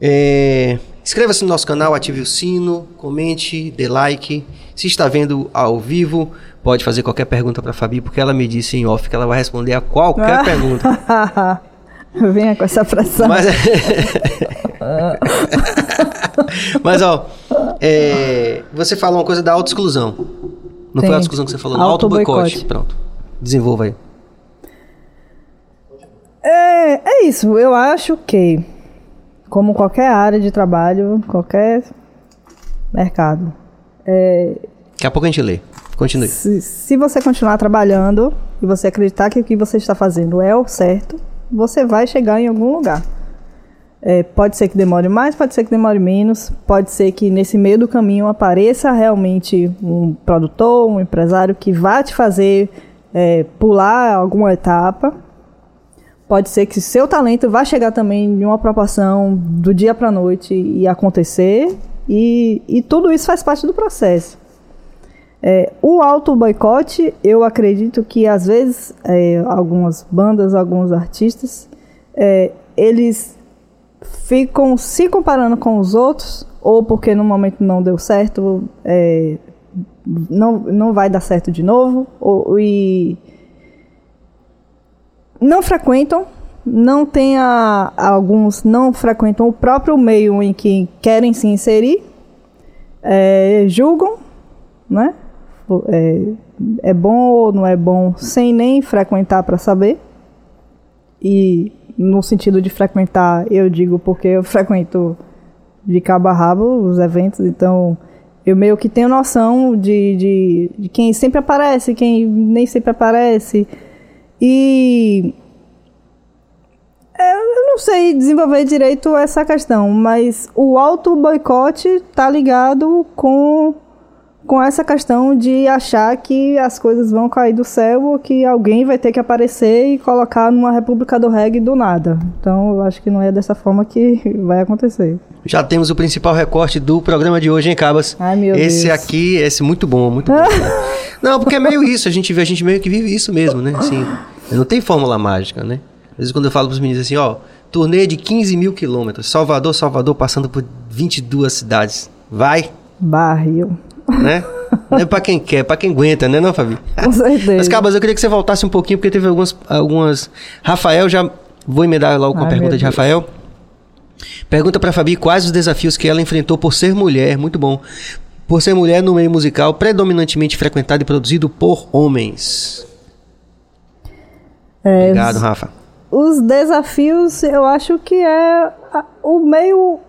é, inscreva-se no nosso canal, ative o sino, comente, dê like. Se está vendo ao vivo, pode fazer qualquer pergunta para a Fabi, porque ela me disse em off que ela vai responder a qualquer pergunta. Venha com essa pressão. Mas, Mas ó, é, você falou uma coisa da autoexclusão. Não Tem. foi a autoexclusão que você falou, auto-boicote. Pronto. Desenvolva aí. É, é isso. Eu acho que, como qualquer área de trabalho, qualquer mercado. É, Daqui a pouco a gente lê. Continue. Se, se você continuar trabalhando e você acreditar que o que você está fazendo é o certo, você vai chegar em algum lugar. É, pode ser que demore mais, pode ser que demore menos, pode ser que nesse meio do caminho apareça realmente um produtor, um empresário que vá te fazer é, pular alguma etapa. Pode ser que seu talento vá chegar também em uma proporção do dia para a noite e acontecer, e, e tudo isso faz parte do processo. É, o auto boicote, eu acredito que às vezes é, algumas bandas, alguns artistas, é, eles ficam se comparando com os outros, ou porque no momento não deu certo, é, não, não vai dar certo de novo, ou, e não frequentam, não tem a, alguns não frequentam o próprio meio em que querem se inserir, é, julgam, né? É, é bom ou não é bom, sem nem frequentar para saber. E no sentido de frequentar, eu digo porque eu frequento de cabo a rabo os eventos, então eu meio que tenho noção de, de, de quem sempre aparece, quem nem sempre aparece. E é, eu não sei desenvolver direito essa questão, mas o auto boicote está ligado com com essa questão de achar que as coisas vão cair do céu ou que alguém vai ter que aparecer e colocar numa República do Reggae do nada. Então, eu acho que não é dessa forma que vai acontecer. Já temos o principal recorte do programa de hoje, hein, Cabas? Ai, meu esse Deus. aqui, esse muito bom, muito bom. não, porque é meio isso, a gente, a gente meio que vive isso mesmo, né? Assim, não tem fórmula mágica, né? Às vezes quando eu falo para os meninos assim, ó, turnê de 15 mil quilômetros, Salvador, Salvador, passando por 22 cidades. Vai? Barril né? Não é pra quem quer, pra quem aguenta, né, não, Fabi? Com certeza. Mas, Cabas, eu queria que você voltasse um pouquinho, porque teve algumas. algumas... Rafael já Vou emendar logo com a Ai, pergunta meu de. Rafael. Pergunta pra Fabi quais os desafios que ela enfrentou por ser mulher, muito bom. Por ser mulher no meio musical predominantemente frequentado e produzido por homens. É, Obrigado, Rafa. Os desafios, eu acho que é a- o meio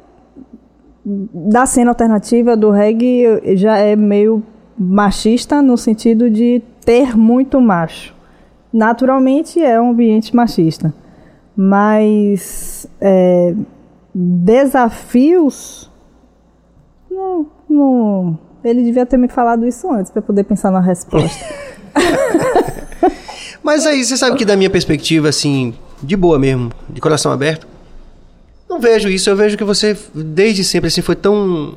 da cena alternativa do reggae já é meio machista no sentido de ter muito macho. Naturalmente é um ambiente machista, mas é, desafios não, não- ele devia ter me falado isso antes para poder pensar na resposta. Mas aí, você sabe que da minha perspectiva, assim, de boa mesmo, de coração aberto, não vejo isso. Eu vejo que você, desde sempre, assim, foi tão.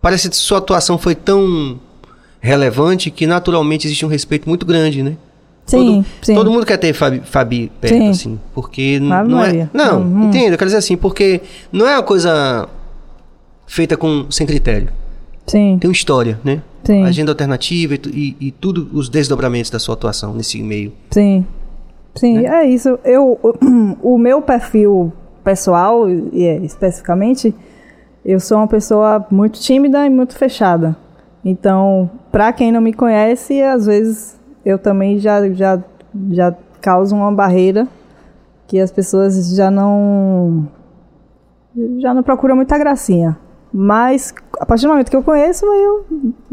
Parece que sua atuação foi tão relevante que naturalmente existe um respeito muito grande, né? Sim, todo, sim. todo mundo quer ter Fabi, Fabi perto, Sim. assim. Porque não Maria. é. Não, Uhum. entendo, eu quero dizer assim, porque não é uma coisa feita com sem critério. Sim, Tem uma história, né? Sim. Agenda alternativa e, e, e tudo os desdobramentos da sua atuação nesse meio. sim. Sim, é isso. Eu, o meu perfil pessoal, e é, especificamente, eu sou uma pessoa muito tímida e muito fechada. Então, para quem não me conhece, às vezes eu também já, já, já causo uma barreira que as pessoas já não já não procuram muita gracinha. Mas a partir do momento que eu conheço, eu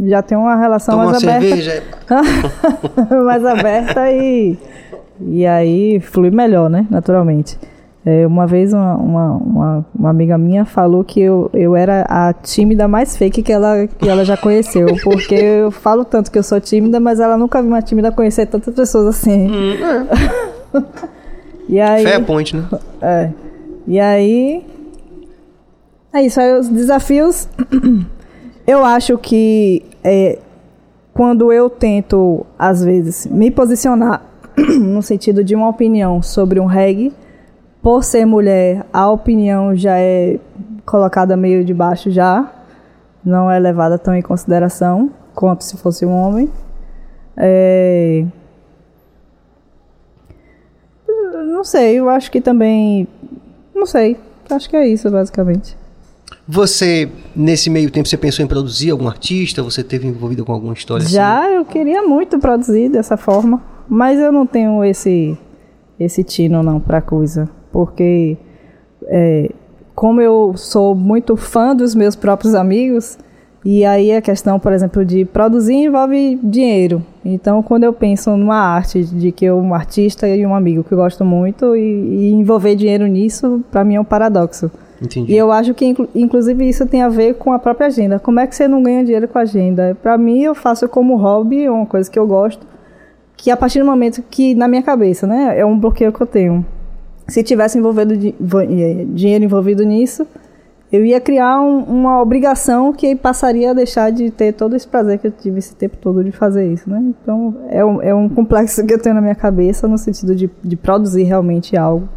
já tenho uma relação Toma uma mais aberta. cerveja. mais aberta e, e aí flui melhor, né? Naturalmente. É, uma vez uma, uma, uma, uma amiga minha falou que eu, eu era a tímida mais fake que ela, que ela já conheceu. Porque eu falo tanto que eu sou tímida, mas ela nunca viu uma tímida conhecer tantas pessoas assim. e aí. Fair point, né? É. E aí. É isso. Aí os desafios. eu acho que é, quando eu tento, às vezes, me posicionar no sentido de uma opinião sobre um reggae, por ser mulher, a opinião já é colocada meio de baixo já. Não é levada tão em consideração quanto se fosse um homem. É, não sei, eu acho que também. Não sei. Acho que é isso, basicamente. Você, nesse meio tempo, você pensou em produzir algum artista? Você teve envolvido com alguma história assim? Já eu queria muito produzir dessa forma, mas eu não tenho esse esse tino não pra coisa, porque é, como eu sou muito fã dos meus próprios amigos e aí a questão, por exemplo, de produzir envolve dinheiro. Então, quando eu penso numa arte de que eu um artista e um amigo que eu gosto muito e, e envolver dinheiro nisso, pra mim é um paradoxo. Entendi. E eu acho que, inclu- inclusive, isso tem a ver com a própria agenda. Como é que você não ganha dinheiro com a agenda? Para mim, eu faço como hobby, é uma coisa que eu gosto, que a partir do momento que, na minha cabeça, né, é um bloqueio que eu tenho. Se tivesse envolvido eh, dinheiro envolvido nisso, eu ia criar um- uma obrigação que passaria a deixar de ter todo esse prazer que eu tive esse tempo todo de fazer isso, né? Então, é um, é um complexo que eu tenho na minha cabeça, no sentido de, de produzir realmente algo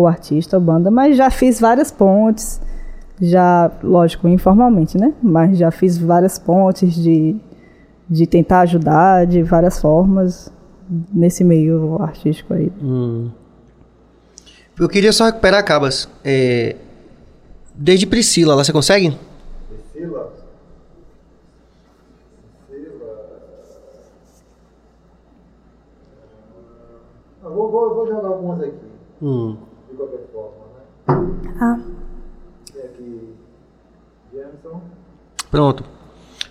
ou artista ou banda, mas já fiz várias pontes, já, lógico, informalmente, né? Mas já fiz várias pontes de, de tentar ajudar de várias formas nesse meio artístico aí. Hum. Eu queria só recuperar, Cabas. É, desde Priscila, lá você consegue? Priscila. Priscila. Ah, vou, vou, vou jogar algumas aqui, Hum. de qualquer forma, né? Ah. Pronto.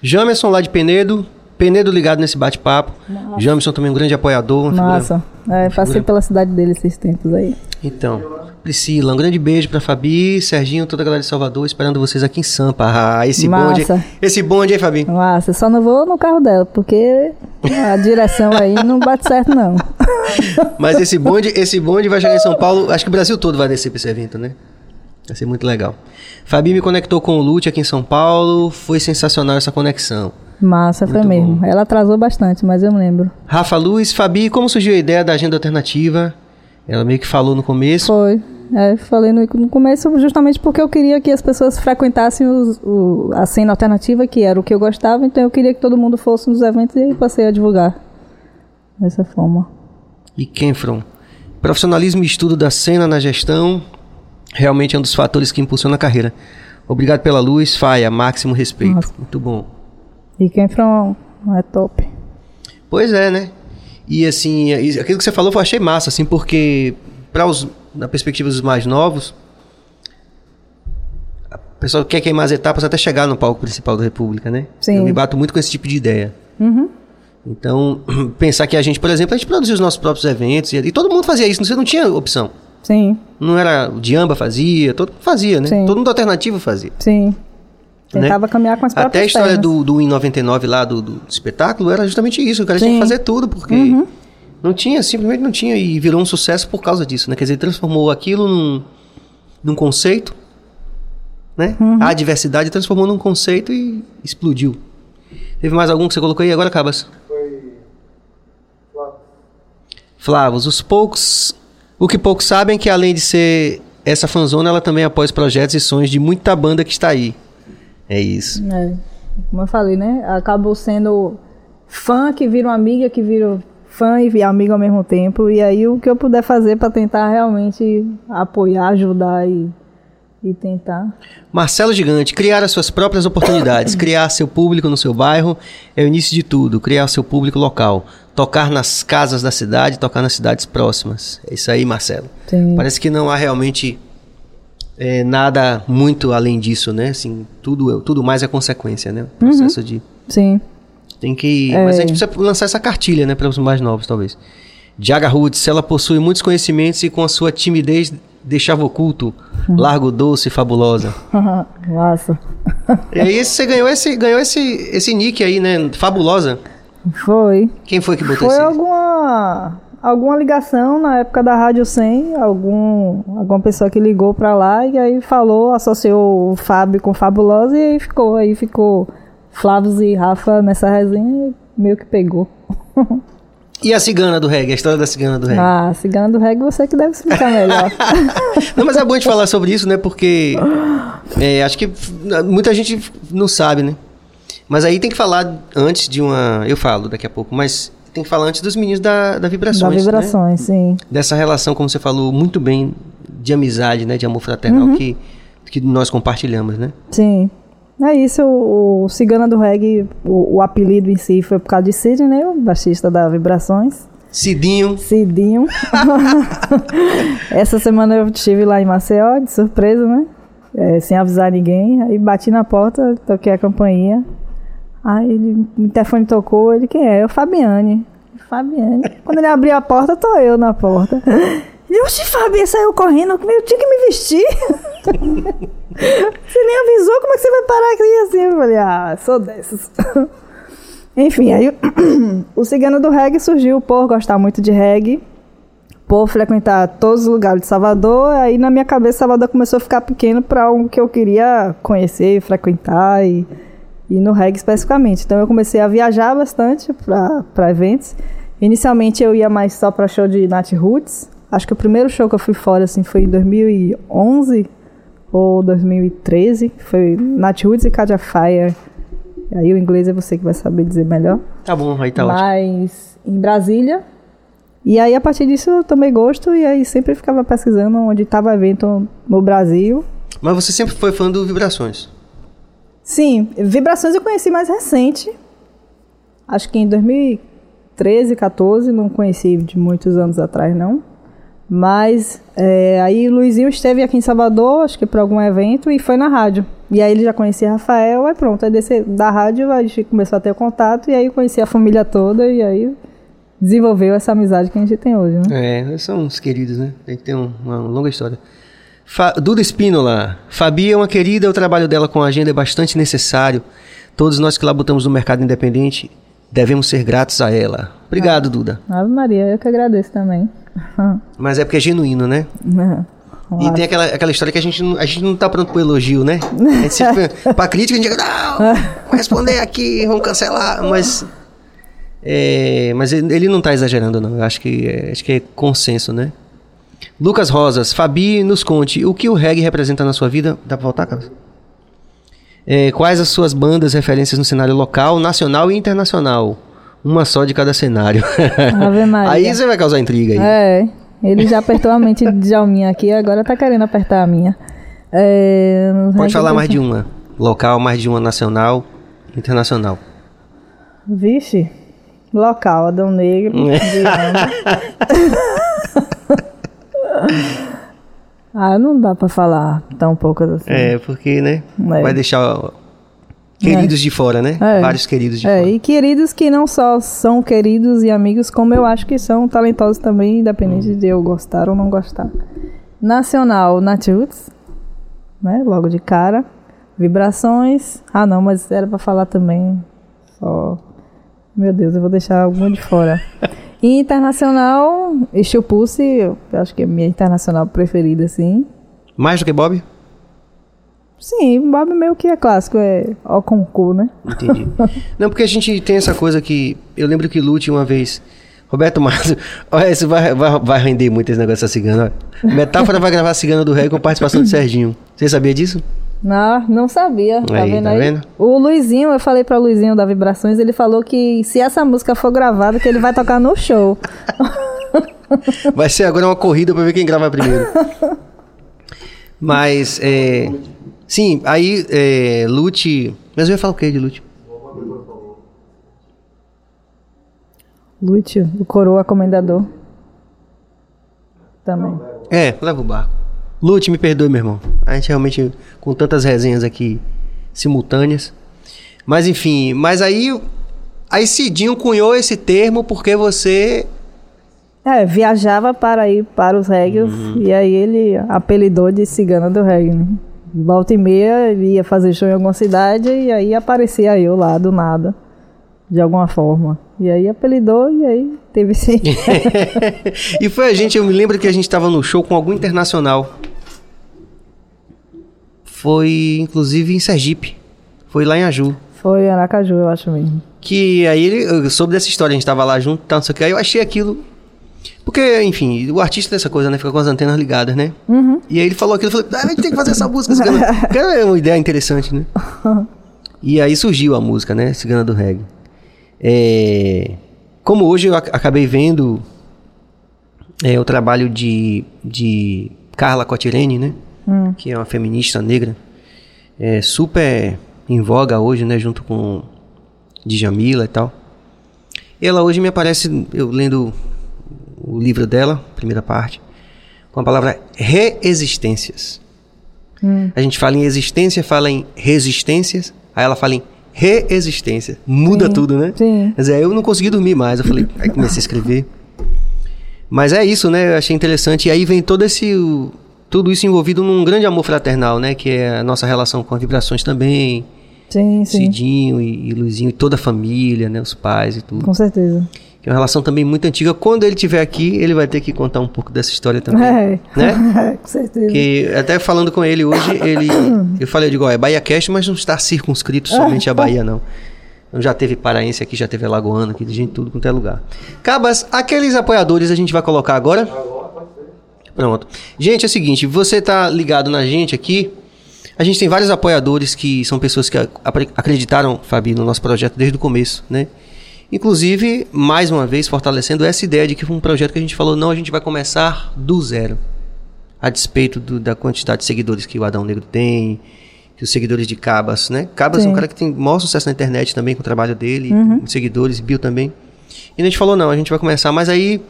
Jamerson lá de Penedo. Penedo ligado nesse bate-papo. Jamerson também um grande apoiador. uma figura-. É, passei figura- pela cidade dele esses tempos aí. Então, Priscila, um grande beijo pra Fabi, Serginho, toda a galera de Salvador, esperando vocês aqui em Sampa. Ah, esse bonde. Massa. Esse bonde, hein, Fabi? Massa, só não vou no carro dela, porque a direção aí não bate certo, não. Mas esse bonde, esse bonde vai chegar em São Paulo. Acho que o Brasil todo vai descer pra esse evento, né? Vai ser muito legal. Fabi me conectou com o Lute aqui em São Paulo. Foi sensacional essa conexão. Massa, foi Muito mesmo. bom. Ela atrasou bastante, mas eu me lembro. Rafa Luz, Fabi, como surgiu a ideia da agenda alternativa? Ela meio que falou no começo. Foi. É, falei no, no começo justamente porque eu queria que as pessoas frequentassem os- o- a cena alternativa, que era o que eu gostava, então eu queria que todo mundo fosse nos eventos e passei a divulgar dessa forma. E Kenfron. Profissionalismo e estudo da cena na gestão realmente é um dos fatores que impulsiona a carreira. Obrigado pela luz, Faia, máximo respeito. Nossa. Muito bom. E quem from é top. Pois é, né? E assim, aquilo que você falou eu achei massa, assim, porque para os na perspectiva dos mais novos, a pessoa quer queimar as etapas até chegar no palco principal da República, né? Sim. Eu me bato muito com esse tipo de ideia. Uhum. Então, pensar que a gente, por exemplo, a gente produzia os nossos próprios eventos e, e todo mundo fazia isso, você não tinha opção. Sim, Não era o Diamba fazia, todo mundo fazia, né? Sim. Todo mundo alternativo fazia. sim. Tentava caminhar com as próprias Até a história pernas. do, do In 99 lá do, do espetáculo era justamente isso. O cara tinha que fazer tudo, porque Uhum. Não tinha, simplesmente não tinha. E virou um sucesso por causa disso, né? Quer dizer, transformou aquilo num, num conceito, né? Uhum. A diversidade transformou num conceito e explodiu. Teve mais algum que você colocou aí? Agora acabas. Foi. Flávio. Flavos, os poucos. O que poucos sabem é que além de ser essa fanzona, ela também apoia os projetos e sonhos de muita banda que está aí. É isso. É, como eu falei, né? Acabou sendo fã que vira uma amiga, que vira fã e amigo ao mesmo tempo. E aí o que eu puder fazer para tentar realmente apoiar, ajudar e, e tentar. Marcelo Gigante, criar as suas próprias oportunidades, criar seu público no seu bairro é o início de tudo, criar seu público local, tocar nas casas da cidade, tocar nas cidades próximas. É isso aí, Marcelo. Sim. Parece que não há realmente é, nada muito além disso, né? Assim, tudo, tudo mais é consequência, né? O processo de Sim. Tem que. É. Mas a gente precisa lançar essa cartilha, né, para os mais novos, talvez. Diaga Roots, ela possui muitos conhecimentos e com a sua timidez deixava oculto, largo doce e fabulosa. Massa. E aí você ganhou esse, ganhou esse, esse nick aí, né? Fabulosa. Foi. Quem foi que botou Foi esse? alguma alguma ligação na época da Rádio 100, algum alguma pessoa que ligou pra lá e aí falou, associou o Fábio com Fabulosa e aí ficou, aí ficou Flávio e Rafa nessa resenha meio que pegou. E a cigana do reggae, a história da cigana do reggae. Ah, cigana do reggae você que deve explicar melhor. Não, mas é bom a gente falar sobre isso, né? Porque é, acho que muita gente não sabe, né? Mas aí tem que falar antes de uma. Eu falo daqui a pouco, mas tem que falar antes dos meninos da, da da Vibrações. né? vibrações, sim. Dessa relação, como você falou muito bem, de amizade, né? De amor fraternal que, que nós compartilhamos, né? Sim. É isso, o, o Cigana do Reggae, o, o apelido em si foi por causa de Sidney, o baixista da Vibrações. Cidinho. Cidinho. Essa semana eu estive lá em Maceió, de surpresa, né? É, sem avisar ninguém. Aí bati na porta, toquei a campainha. Aí ele, o telefone tocou, ele, quem é? Eu, Fabiane. Fabiane. Quando ele abriu a porta, tô eu na porta. Ele, oxe, Fabi, saiu correndo, eu tinha que me vestir. você nem avisou, como é que você vai parar aqui assim? Eu falei, ah, sou dessas. Enfim, aí o cigano do reggae surgiu por gostar muito de reggae, por frequentar todos os lugares de Salvador. Aí na minha cabeça Salvador começou a ficar pequeno para um que eu queria conhecer, frequentar e, e no reggae especificamente. Então eu comecei a viajar bastante para eventos. Inicialmente eu ia mais só para show de Nat Roots. Acho que o primeiro show que eu fui fora assim foi em 2011 ou 2013. Foi Nat Roots e Cadia Fire. Aí o inglês é você que vai saber dizer melhor. Tá bom, aí tá ótimo. Mas em Brasília. E aí a partir disso eu tomei gosto e aí sempre ficava pesquisando onde estava evento no Brasil. Mas você sempre foi fã do Vibrações. Sim, Vibrações eu conheci mais recente. Acho que em 2013, 14, não conheci de muitos anos atrás não. Mas é, aí o Luizinho esteve aqui em Salvador, acho que para algum evento, e foi na rádio. E aí ele já conhecia Rafael, aí pronto, aí desse, da rádio a gente começou a ter contato, e aí eu conheci a família toda, e aí desenvolveu essa amizade que a gente tem hoje, né? É, são uns queridos, né? Tem que ter um- uma longa história. Fa Duda Espínola. Fabi é uma querida, o trabalho dela com a agenda é bastante necessário. Todos nós que labutamos no mercado independente devemos ser gratos a ela. Obrigado, Duda. Ave Maria, eu que agradeço também. Mas é porque é genuíno, né? E tem aquela, aquela história que a gente, não, a gente não tá pronto pro elogio, né? A gente sempre, pra crítica a gente diz, não, vai responder aqui, vamos cancelar, mas... é, mas ele ele não tá exagerando, não. Eu acho que, é, acho que é consenso, né? Lucas Rosas, Fabi, nos conte, o que o reggae representa na sua vida? Dá pra voltar, Carlos? É, quais as suas bandas referências no cenário local, nacional e internacional? Uma só de cada cenário. Ave Maria. aí você vai causar intriga aí. É. Ele já apertou a mente de Djalminha aqui, agora tá querendo apertar a minha. É, Pode falar mais de uma. Local, mais de uma nacional, internacional. Vixe, local, Adão Negro, ah, não dá pra falar tão poucas assim. É, porque, né? É. Vai deixar ó, queridos de fora, né? É. Vários queridos de É, fora. e queridos que não só são queridos e amigos, como eu acho que são talentosos também, independente de eu gostar ou não gostar. Nacional, Naturals, né? Logo de cara. Vibrações. Ah, não, mas era pra falar também. Só. Meu Deus, eu vou deixar alguma de fora. E internacional, Exu Pulse, eu acho que é a minha internacional preferida, assim. Mais do que Bob? Sim, Bob meio que é clássico, é ó com cu, né? Entendi. Não, porque a gente tem essa coisa que. Eu lembro que Lute uma vez. Roberto Matos, olha, isso vai, vai, vai render muito esse negócio da cigana. ó. Metáfora vai gravar a cigana do rei com participação de Serginho. Você sabia disso? Não, não sabia. Tá Aí, vendo tá aí? vendo? O Luizinho, eu falei pra Luizinho da Vibrações, ele falou que se essa música for gravada, que ele vai tocar no show. Vai ser agora uma corrida pra ver quem grava primeiro. Mas, é. Sim, aí, é, Lute. Mas eu ia falar o que de Lute? Lúcio, o coroa comendador. Também. É, leva o barco. Lute, me perdoe, meu irmão. A gente realmente, com tantas resenhas aqui simultâneas. Mas enfim, mas aí. Aí Cidinho cunhou esse termo porque você. É, viajava para ir para os reggae Uhum. e aí ele apelidou de cigana do reggae, né? Volta e meia, ele ia fazer show em alguma cidade e aí aparecia eu lá do nada, de alguma forma. E aí apelidou e aí teve esse... e foi a gente, eu me lembro que a gente tava no show com algum internacional. Foi inclusive em Sergipe. Foi lá em Aju. Foi em Aracaju, eu acho mesmo. Que aí ele eu soube dessa história, a gente tava lá junto, tal, não sei o que. Aí eu achei aquilo. Porque, enfim, o artista dessa coisa, né? Fica com as antenas ligadas, né? E aí ele falou aquilo, eu falei, ah, a gente tem que fazer essa música, cigana. Cara, é uma ideia interessante, né? E aí surgiu a música, né? Cigana do Reggae. É, Como hoje eu ac- acabei vendo é, o trabalho de, de Carla Cotirene, né? Que é uma feminista negra. É super em voga hoje, né? Junto com Djamila e tal. Ela hoje me aparece, eu lendo o livro dela, primeira parte, com a palavra reexistências. A gente fala em existência, fala em resistências, aí ela fala em reexistência. Muda Sim, tudo, né? sim. Mas é, eu não consegui dormir mais. Eu falei, aí comecei a escrever. Mas é isso, né? Eu achei interessante. E aí vem todo esse. o- tudo isso envolvido num grande amor fraternal, né? Que é a nossa relação com as vibrações também. Sim, sim, Cidinho e, e Luizinho e toda a família, né? Os pais e tudo. com certeza. Que é uma relação também muito antiga. Quando ele estiver aqui, ele vai ter que contar um pouco dessa história também. É, Né? com certeza. Que até falando com ele hoje, ele. Eu falei, eu digo, ó, é Bahia Cast, mas não está circunscrito somente a Bahia, não. Então já teve paraense aqui, já teve alagoano aqui, de gente tudo quanto é lugar. Cabas, aqueles apoiadores a gente vai colocar agora. Pronto. Gente, é o seguinte, você tá ligado na gente aqui. A gente tem vários apoiadores que são pessoas que acreditaram, Fabi, no nosso projeto desde o começo, né? Inclusive, mais uma vez, fortalecendo essa ideia de que foi um projeto que a gente falou, não, a gente vai começar do zero. A despeito do- da quantidade de seguidores que o Adão Negro tem, que os seguidores de Cabas, né? Cabas é um Sim. cara que tem maior sucesso na internet também com o trabalho dele, muitos seguidores, Bill também. E a gente falou, não, a gente vai começar, mas aí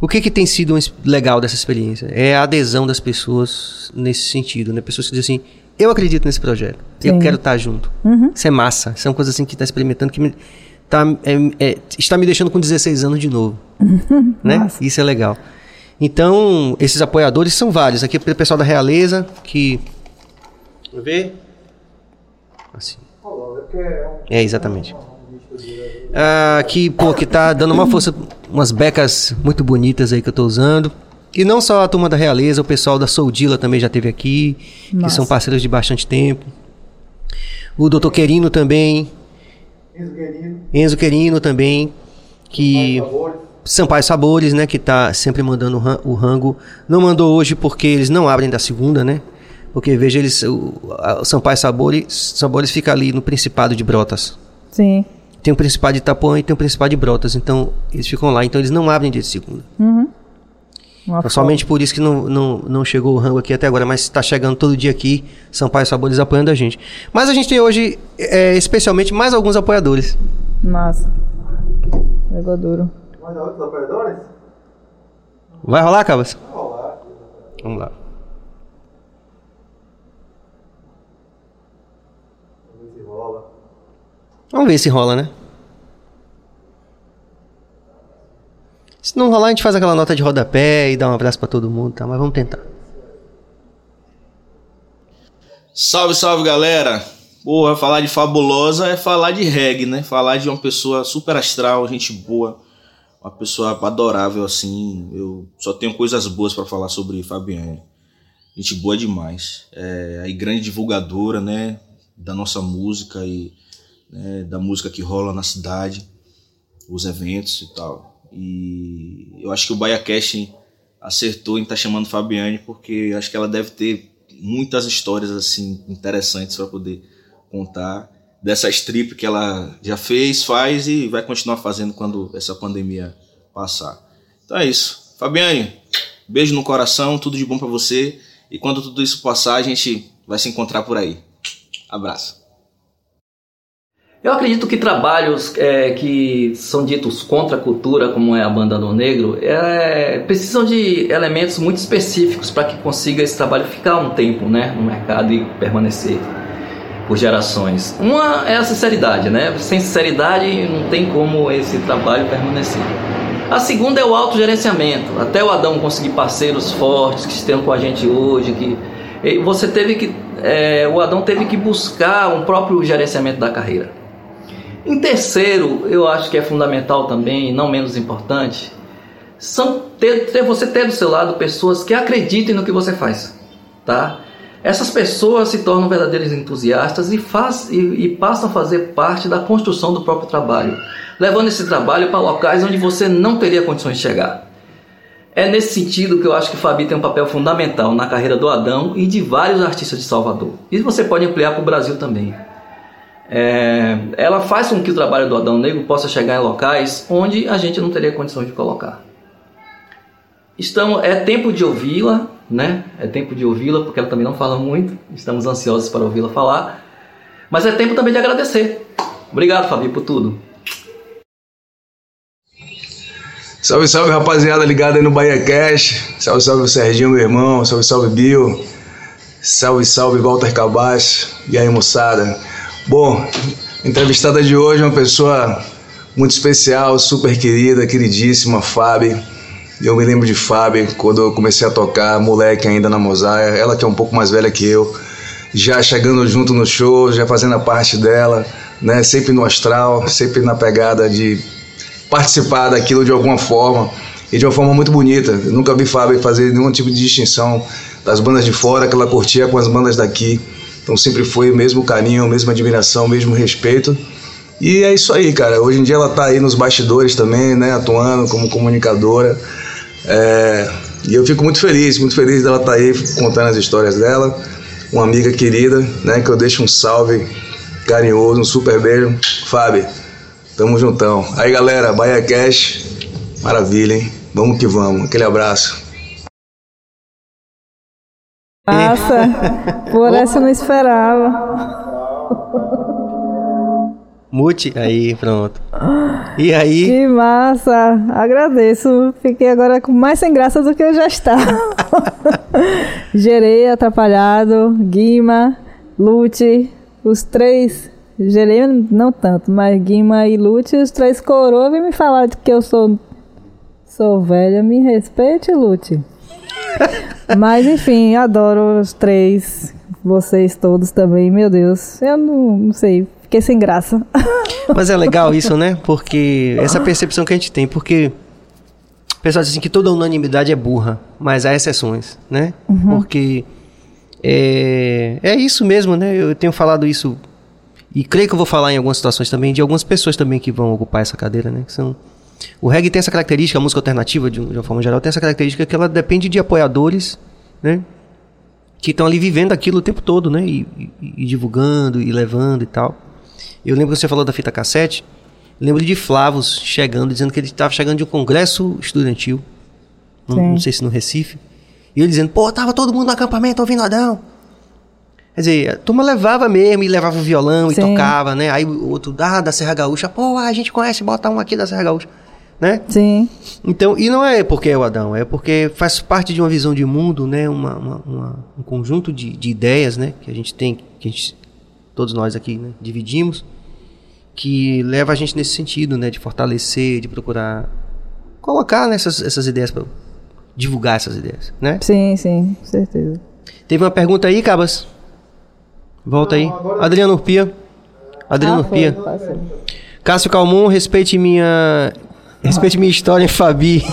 o que, que tem sido legal dessa experiência? É a adesão das pessoas nesse sentido, né? Pessoas que dizem assim, eu acredito nesse projeto, eu Sim. quero estar junto. Isso é massa, isso é uma coisa assim que está experimentando, que me, tá, é- é- está me deixando com 16 anos de novo. né? Isso é legal. Então, esses apoiadores são vários. Aqui é o pessoal da Realeza, que... Vamos ver? Assim. É, exatamente. Ah, que, pô, que tá dando uma força, umas becas muito bonitas aí que eu tô usando. E não só a turma da Realeza, o pessoal da Soldila também já teve aqui, que Massa. são parceiros de bastante tempo. O Dr. Querino também, Enzo Guerino, Enzo Querino também, que Sabores. Sampaio Sabores, né, que tá sempre mandando o ran- o rango. Não mandou hoje porque eles não abrem da segunda, né? Porque veja eles, o, a- o Sampaio Sabores, Sabores fica ali no Principado de Brotas. Sim. Tem o Principado de Itapuã e tem o Principado de Brotas, então eles ficam lá, então eles não abrem dia de segunda. Uma Somente por isso que não, não, não chegou o rango aqui até agora, mas está chegando todo dia aqui, Sampaio Sabores apoiando a gente. Mas a gente tem hoje, é, especialmente, mais alguns apoiadores. Massa. Pegou duro. Mais outros operadores? Vai rolar, Cabas? Vai rolar. Vamos lá. Vamos ver se rola. Vamos ver se rola, né? Se não rolar, a gente faz aquela nota de rodapé e dá um abraço pra todo mundo, tá? Mas vamos tentar. Salve, salve galera! Porra, falar de fabulosa é falar de reggae, né? Falar de uma pessoa super astral, gente boa, uma pessoa adorável assim. Eu só tenho coisas boas pra falar sobre Fabiane. Gente boa demais. É aí grande divulgadora, né? Da nossa música e né, da música que rola na cidade, os eventos e tal. E eu acho que o BaiaCast acertou em estar chamando Fabiane porque acho que ela deve ter muitas histórias assim interessantes para poder contar dessa strip que ela já fez, faz e vai continuar fazendo quando essa pandemia passar. Então é isso. Fabiane, beijo no coração, tudo de bom para você e quando tudo isso passar, a gente vai se encontrar por aí. Abraço. Eu acredito que trabalhos é, que são ditos contra a cultura, como é a banda do negro, é, precisam de elementos muito específicos para que consiga esse trabalho ficar um tempo né, no mercado e permanecer por gerações. Uma é a sinceridade, né? Sem sinceridade não tem como esse trabalho permanecer. A segunda é o autogerenciamento. Até o Adão conseguir parceiros fortes que estejam com a gente hoje, que você teve que, é, o Adão teve que buscar um próprio gerenciamento da carreira. Em terceiro, eu acho que é fundamental também, não menos importante, são ter, ter, você ter do seu lado pessoas que acreditem no que você faz, tá? Essas pessoas se tornam verdadeiros entusiastas e, faz, e, e passam a fazer parte da construção do próprio trabalho, levando esse trabalho para locais onde você não teria condições de chegar. É nesse sentido que eu acho que Fabi tem um papel fundamental na carreira do Adão e de vários artistas de Salvador. E você pode ampliar para o Brasil também. É, ela faz com que o trabalho do Adão Negro possa chegar em locais onde a gente não teria condições de colocar. Estamos, é tempo de ouvi-la, né? É tempo de ouvi-la, porque ela também não fala muito. Estamos ansiosos para ouvi-la falar. Mas é tempo também de agradecer. Obrigado, Fabi, por tudo. Salve, salve, rapaziada ligada aí no Bahia Cash. Salve, salve, Serginho, meu irmão. Salve, salve, Bill. Salve, salve, Walter Cabas. E aí, moçada. Bom, entrevistada de hoje é uma pessoa muito especial, super querida, queridíssima, Fábio. Eu me lembro de Fábio quando eu comecei a tocar, moleque ainda na Mosaia. Ela que é um pouco mais velha que eu, já chegando junto no show, já fazendo a parte dela, né? Sempre no astral, sempre na pegada de participar daquilo de alguma forma e de uma forma muito bonita. Eu nunca vi Fábio fazer nenhum tipo de distinção das bandas de fora que ela curtia com as bandas daqui. Então sempre foi o mesmo carinho, a mesma admiração, o mesmo respeito. E é isso aí, cara. Hoje em dia ela tá aí nos bastidores também, né? Atuando como comunicadora. É... E eu fico muito feliz, muito feliz dela estar tá aí contando as histórias dela. Uma amiga querida, né? Que eu deixo um salve carinhoso, um super beijo. Fábio, tamo juntão. Aí galera, Bahia Cash, maravilha, hein? Vamos que vamos. Aquele abraço. Massa, por essa eu não esperava. Mute, aí, pronto. E aí? Que massa, agradeço. Fiquei agora mais sem graça do que eu já estava. Gerei, Atrapalhado, Guima, Lute, os três. Gerei não tanto, mas Guima e Lute, os três coroas, vem me falar que eu sou, sou velha. Me respeite, Lute. Mas enfim, adoro os três, vocês todos também, meu Deus. Eu não, não sei, fiquei sem graça. Mas é legal isso, né? Porque essa percepção que a gente tem, porque o pessoal diz assim que toda unanimidade é burra, mas há exceções, né? Uhum. Porque é, é isso mesmo, né? Eu tenho falado isso e creio que eu vou falar em algumas situações também de algumas pessoas também que vão ocupar essa cadeira, né? Que são o reggae tem essa característica, a música alternativa, de, uma forma geral, tem essa característica que ela depende de apoiadores, né? Que estão ali vivendo aquilo o tempo todo, né? E, e, e, divulgando, e levando e tal. Eu lembro que você falou da fita cassete. Lembro de Flavos chegando, dizendo que ele estava chegando de um congresso estudantil. não, não sei se no Recife. E ele dizendo, pô, tava todo mundo no acampamento ouvindo Adão. Quer dizer, a turma levava mesmo e levava o violão e Sim. tocava, né? Aí o outro, ah, da Serra Gaúcha, pô, a gente conhece, bota um aqui da Serra Gaúcha, né? Sim, Então, e não é porque é o Adão, é porque faz parte de uma visão de mundo, né? Uma, uma- uma- um conjunto de, de ideias, né? Que a gente tem, que a gente, todos nós aqui né? dividimos, que leva a gente nesse sentido, né? De fortalecer, de procurar colocar nessas essas ideias, para divulgar essas ideias, né? sim, sim, com certeza. Teve uma pergunta aí, Cabas? Volta aí. agora- Adriano Urpia. Adriano Ah, foi, Urpia. passou. Cássio Calmon, respeite minha. Respeite minha história em Fabi.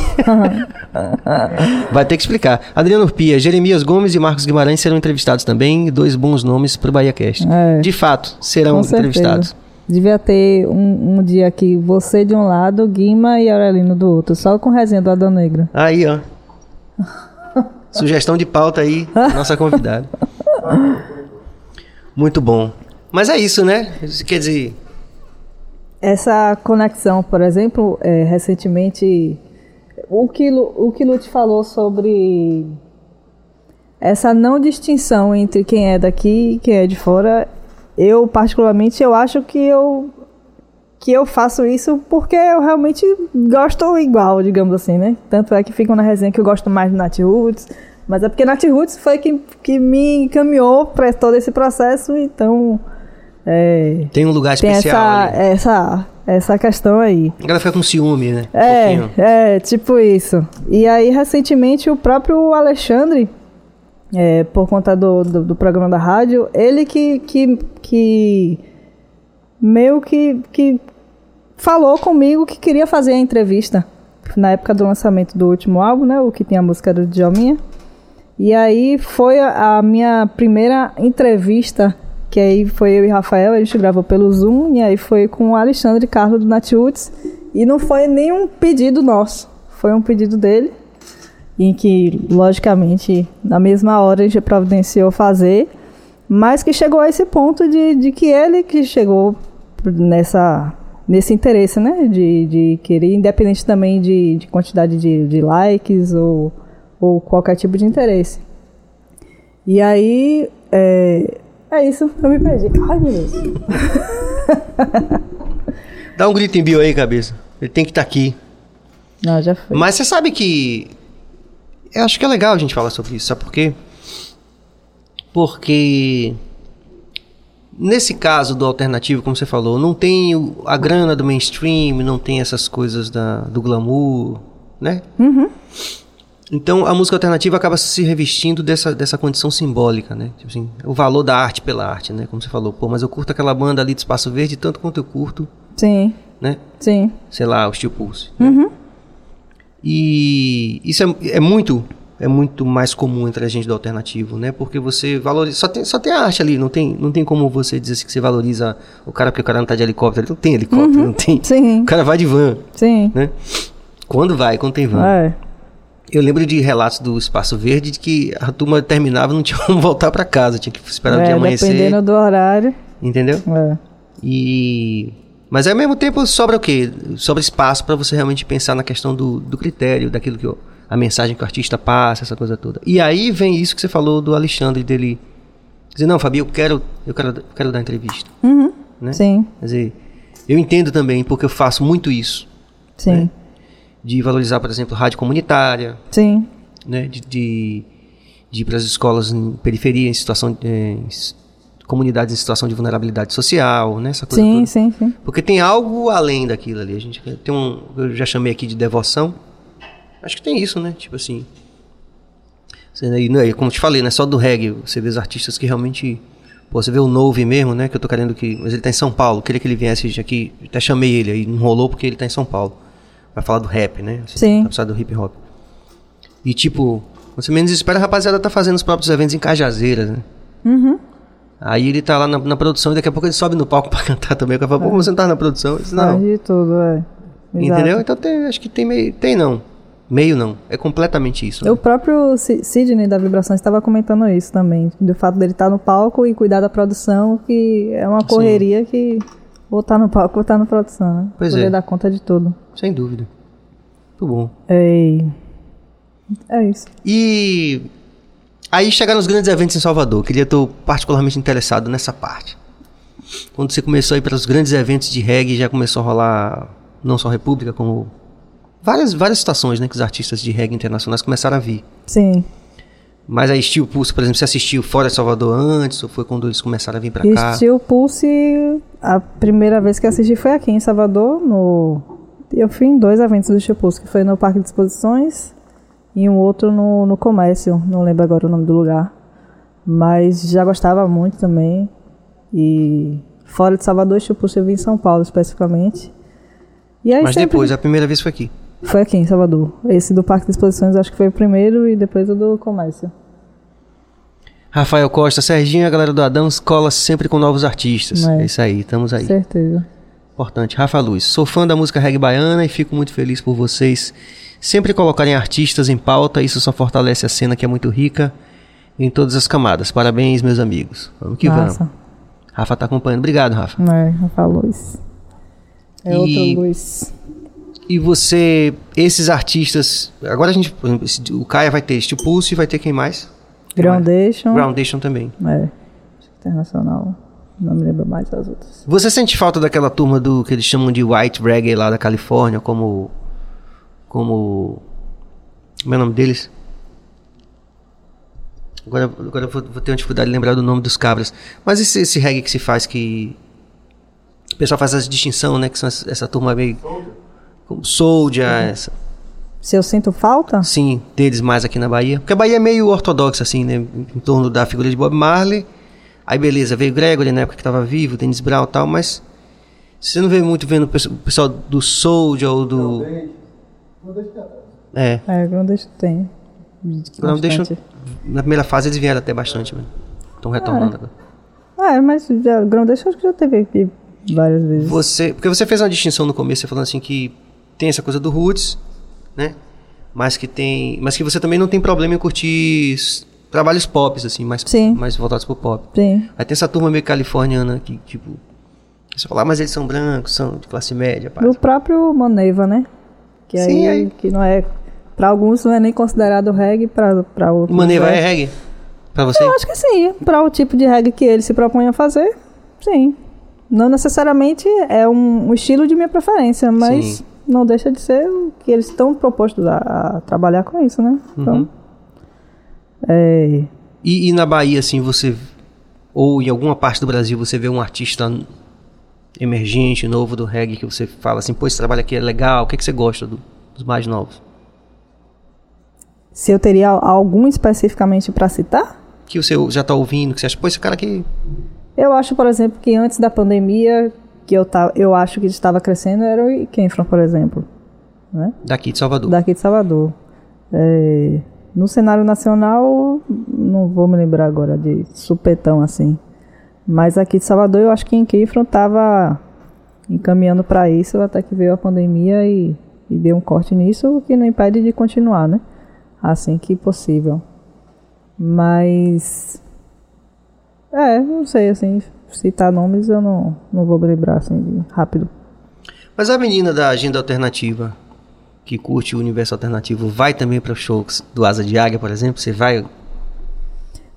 Vai ter que explicar. Adriano Urpia, Jeremias Gomes e Marcos Guimarães serão entrevistados também. Dois bons nomes para o Bahia Cast. É. De fato, serão entrevistados. Devia ter um, um dia aqui, você de um lado, Guima e Aurelino do outro, só com resenha do Adão Negro. Aí, ó. Sugestão de pauta aí, nossa convidada. Muito bom. Mas é isso, né? Quer dizer, Essa conexão, por exemplo, é, recentemente, o que, o que Lu te falou sobre essa não distinção entre quem é daqui e quem é de fora, eu particularmente eu acho que eu que eu faço isso porque eu realmente gosto igual, digamos assim, né? Tanto é que ficam na resenha que eu gosto mais do Nat Roots, mas é porque Nat Roots foi quem que me encaminhou para todo esse processo, então é, tem um lugar tem especial essa, ali. essa, essa questão aí. A galera fica com ciúme, né? Um É, pouquinho. é, tipo isso. E aí, recentemente, o próprio Alexandre, é, por conta do, do, do programa da rádio, ele que, que, que meio que, que falou comigo que queria fazer a entrevista na época do lançamento do último álbum, né? O que tem a música do Djalminha. E aí foi a, a minha primeira entrevista, que aí foi eu e Rafael, a gente gravou pelo Zoom, e aí foi com o Alexandre Carlos do Natiuts. E não foi nenhum pedido nosso, foi um pedido dele, em que, logicamente, na mesma hora a gente providenciou fazer, mas que chegou a esse ponto de, de que ele que chegou nessa nesse interesse, né, de, de querer, independente também de, de quantidade de, de likes ou, ou qualquer tipo de interesse. E aí, é, é isso, eu me perdi. Ai, meu Deus. Dá um grito em bio aí, cabeça. Ele tem que estar aqui. Não, já foi. Mas você sabe que. Eu acho que é legal a gente falar sobre isso, sabe por quê? Porque. Nesse caso do alternativo, como você falou, não tem a grana do mainstream, não tem essas coisas da, do glamour, né? Então a música alternativa acaba se revestindo dessa, dessa condição simbólica, né? Tipo assim, o valor da arte pela arte, né? Como você falou, pô, mas eu curto aquela banda ali de Espaço Verde tanto quanto eu curto, Sim, né? sim. sei lá, o Steel Pulse. né? E isso é, é muito é muito mais comum entre a gente do alternativo, né? Porque você valoriza. Só tem, só tem a arte ali, não tem, não tem como você dizer assim que você valoriza o cara porque o cara não tá de helicóptero. Ele não tem helicóptero, não tem. Sim. O cara vai de van, Sim. né? Quando vai, quando tem van. É. Eu lembro de relatos do Espaço Verde de que a turma terminava e não tinha como voltar para casa, tinha que esperar o dia é amanhecer. dependendo do horário. Entendeu? É. E mas ao mesmo tempo sobra o quê? Sobra espaço para você realmente pensar na questão do, do critério, daquilo que o- a mensagem que o artista passa, essa coisa toda. E aí vem isso que você falou do Alexandre dele dizer não, Fabi, eu quero eu quero, eu quero dar entrevista, né? Sim, Quer dizer, eu entendo também porque eu faço muito isso, sim, de valorizar, por exemplo, rádio comunitária, sim. né, de, de, de ir para as escolas em periferia, em situação eh, em comunidades em situação de vulnerabilidade social, né, essa coisa Sim, toda. sim, sim. Porque tem algo além daquilo ali. A gente tem um. Eu já chamei aqui de devoção. Acho que tem isso, né? Tipo assim. Você, aí, não é, como eu te falei, não é só do reggae. Você vê os artistas que realmente. Pô, você vê o Nove mesmo, né? Que eu tô querendo que. Mas ele tá em São Paulo. Queria que ele viesse aqui. Até chamei ele aí. Não rolou porque ele tá em São Paulo. Vai falar do rap, né? Assim, Sim. Vai precisar do hip hop. E tipo. Você menos espera, a rapaziada tá fazendo os próprios eventos em Cajazeiras, né? Aí ele tá lá na, na produção e daqui a pouco ele sobe no palco pra cantar também. Daqui a pouco você não tá na produção. Eu disse, não. Faz de tudo, é. Exato. Entendeu? Então tem, acho que tem meio. Tem não. Meio não. É completamente isso. né? O próprio Si- Sidney da Vibração estava comentando isso também, do fato dele estar no palco e cuidar da produção, que é uma correria que ou tá no palco ou tá na produção, né? Pois Poder é. dar conta de tudo. Sem dúvida. Muito bom. Ei. É isso. E aí chegaram os grandes eventos em Salvador. Queria estou particularmente interessado nessa parte. Quando você começou a ir para os grandes eventos de reggae, já começou a rolar não só República, como várias, várias situações, né, que os artistas de reggae internacionais começaram a vir. Sim. Mas aí Steel Pulse, por exemplo, você assistiu fora de Salvador antes, ou foi quando eles começaram a vir pra E cá? Steel Pulse, a primeira vez que assisti foi aqui em Salvador, no... Eu fui em dois eventos do Pulse, que foi no Parque de Exposições e um outro no, no Comércio, não lembro agora o nome do lugar. Mas já gostava muito também. E fora de Salvador, Pulse eu vim em São Paulo especificamente. E aí Mas sempre- depois, a primeira vez foi aqui. Foi aqui em Salvador. Esse do Parque de Exposições acho que foi o primeiro e depois o do Comércio. Rafael Costa, Serginho a galera do Adão cola sempre com novos artistas. É. É isso aí, estamos aí. Certeza. Importante. Rafa Luz, sou fã da música reggae baiana e fico muito feliz por vocês sempre colocarem artistas em pauta. Isso só fortalece a cena que é muito rica em todas as camadas. Parabéns, meus amigos. Vamos que Massa. vamos. Rafa tá acompanhando. Obrigado, Rafa. É, Rafa Luz. É E- outro Luz. E você, esses artistas. Agora a gente. O Caia vai ter Steel Pulse e vai ter quem mais? Groundation. Groundation também. É. Internacional. Não me lembro mais as outras. Você sente falta daquela turma do que eles chamam de white reggae lá da Califórnia, como como como é o nome deles? Agora, agora eu vou, vou ter uma dificuldade de lembrar do nome dos cabras. Mas esse, esse reggae que se faz que o pessoal faz essa distinção, né, que são essa, essa turma meio como Soldier, essa, Se eu sinto falta? sim, deles mais aqui na Bahia. Porque a Bahia é meio ortodoxa assim, né, em torno da figura de Bob Marley. Aí beleza, veio Gregory na época que estava vivo, Dennis Brown e tal, mas você não vê muito vendo o pesso- o pessoal do Soldier ou do É, É, Groundation tem. Bastante. na primeira fase eles vieram até bastante, estão retornando agora. Ah, é, mas já, Groundation acho que já teve aqui várias vezes. Você, porque você fez uma distinção no começo, você falando assim que tem essa coisa do roots, né? Mas que tem, mas que você também não tem problema em curtir trabalhos pop assim, mais Sim. mais voltados pro pop. Sim. Aí tem essa turma meio californiana que tipo você fala, ah, mas eles são brancos, são de classe média, pá. Do próprio Moneva, né? Que Sim, aí, aí- que não é. Pra alguns não é nem considerado reggae, O outros. Maneva é é. reggae pra você? Eu acho que sim. Para o tipo de reggae que ele se propõe a fazer, sim. Não necessariamente é um, um estilo de minha preferência, mas Sim. Não deixa de ser o que eles estão propostos a, a trabalhar com isso, né? Então, Uhum. é, E, e na Bahia, assim, você. Ou em alguma parte do Brasil, você vê um artista emergente, novo do reggae, que você fala assim, pô, esse trabalho aqui é legal, o que, que você gosta do- dos mais novos? se eu teria algum especificamente para citar, Que você já tá ouvindo, que você acha, pô, esse cara aqui. eu acho, por exemplo, que antes da pandemia, que eu, tá, eu acho que estava crescendo, era o Kenfron, por exemplo. Né? Daqui de Salvador. daqui de Salvador. É, no cenário nacional, não vou me lembrar agora de supetão assim. Mas aqui de Salvador, eu acho que em Kifron estava encaminhando para isso, até que veio a pandemia e, e deu um corte nisso, o que não impede de continuar, né? Assim que possível. Mas. É, não sei, assim, citar nomes eu não, não vou lembrar assim de rápido. Mas a menina da agenda alternativa, que curte o universo alternativo, vai também para shows do Asa de Águia, por exemplo? Você vai.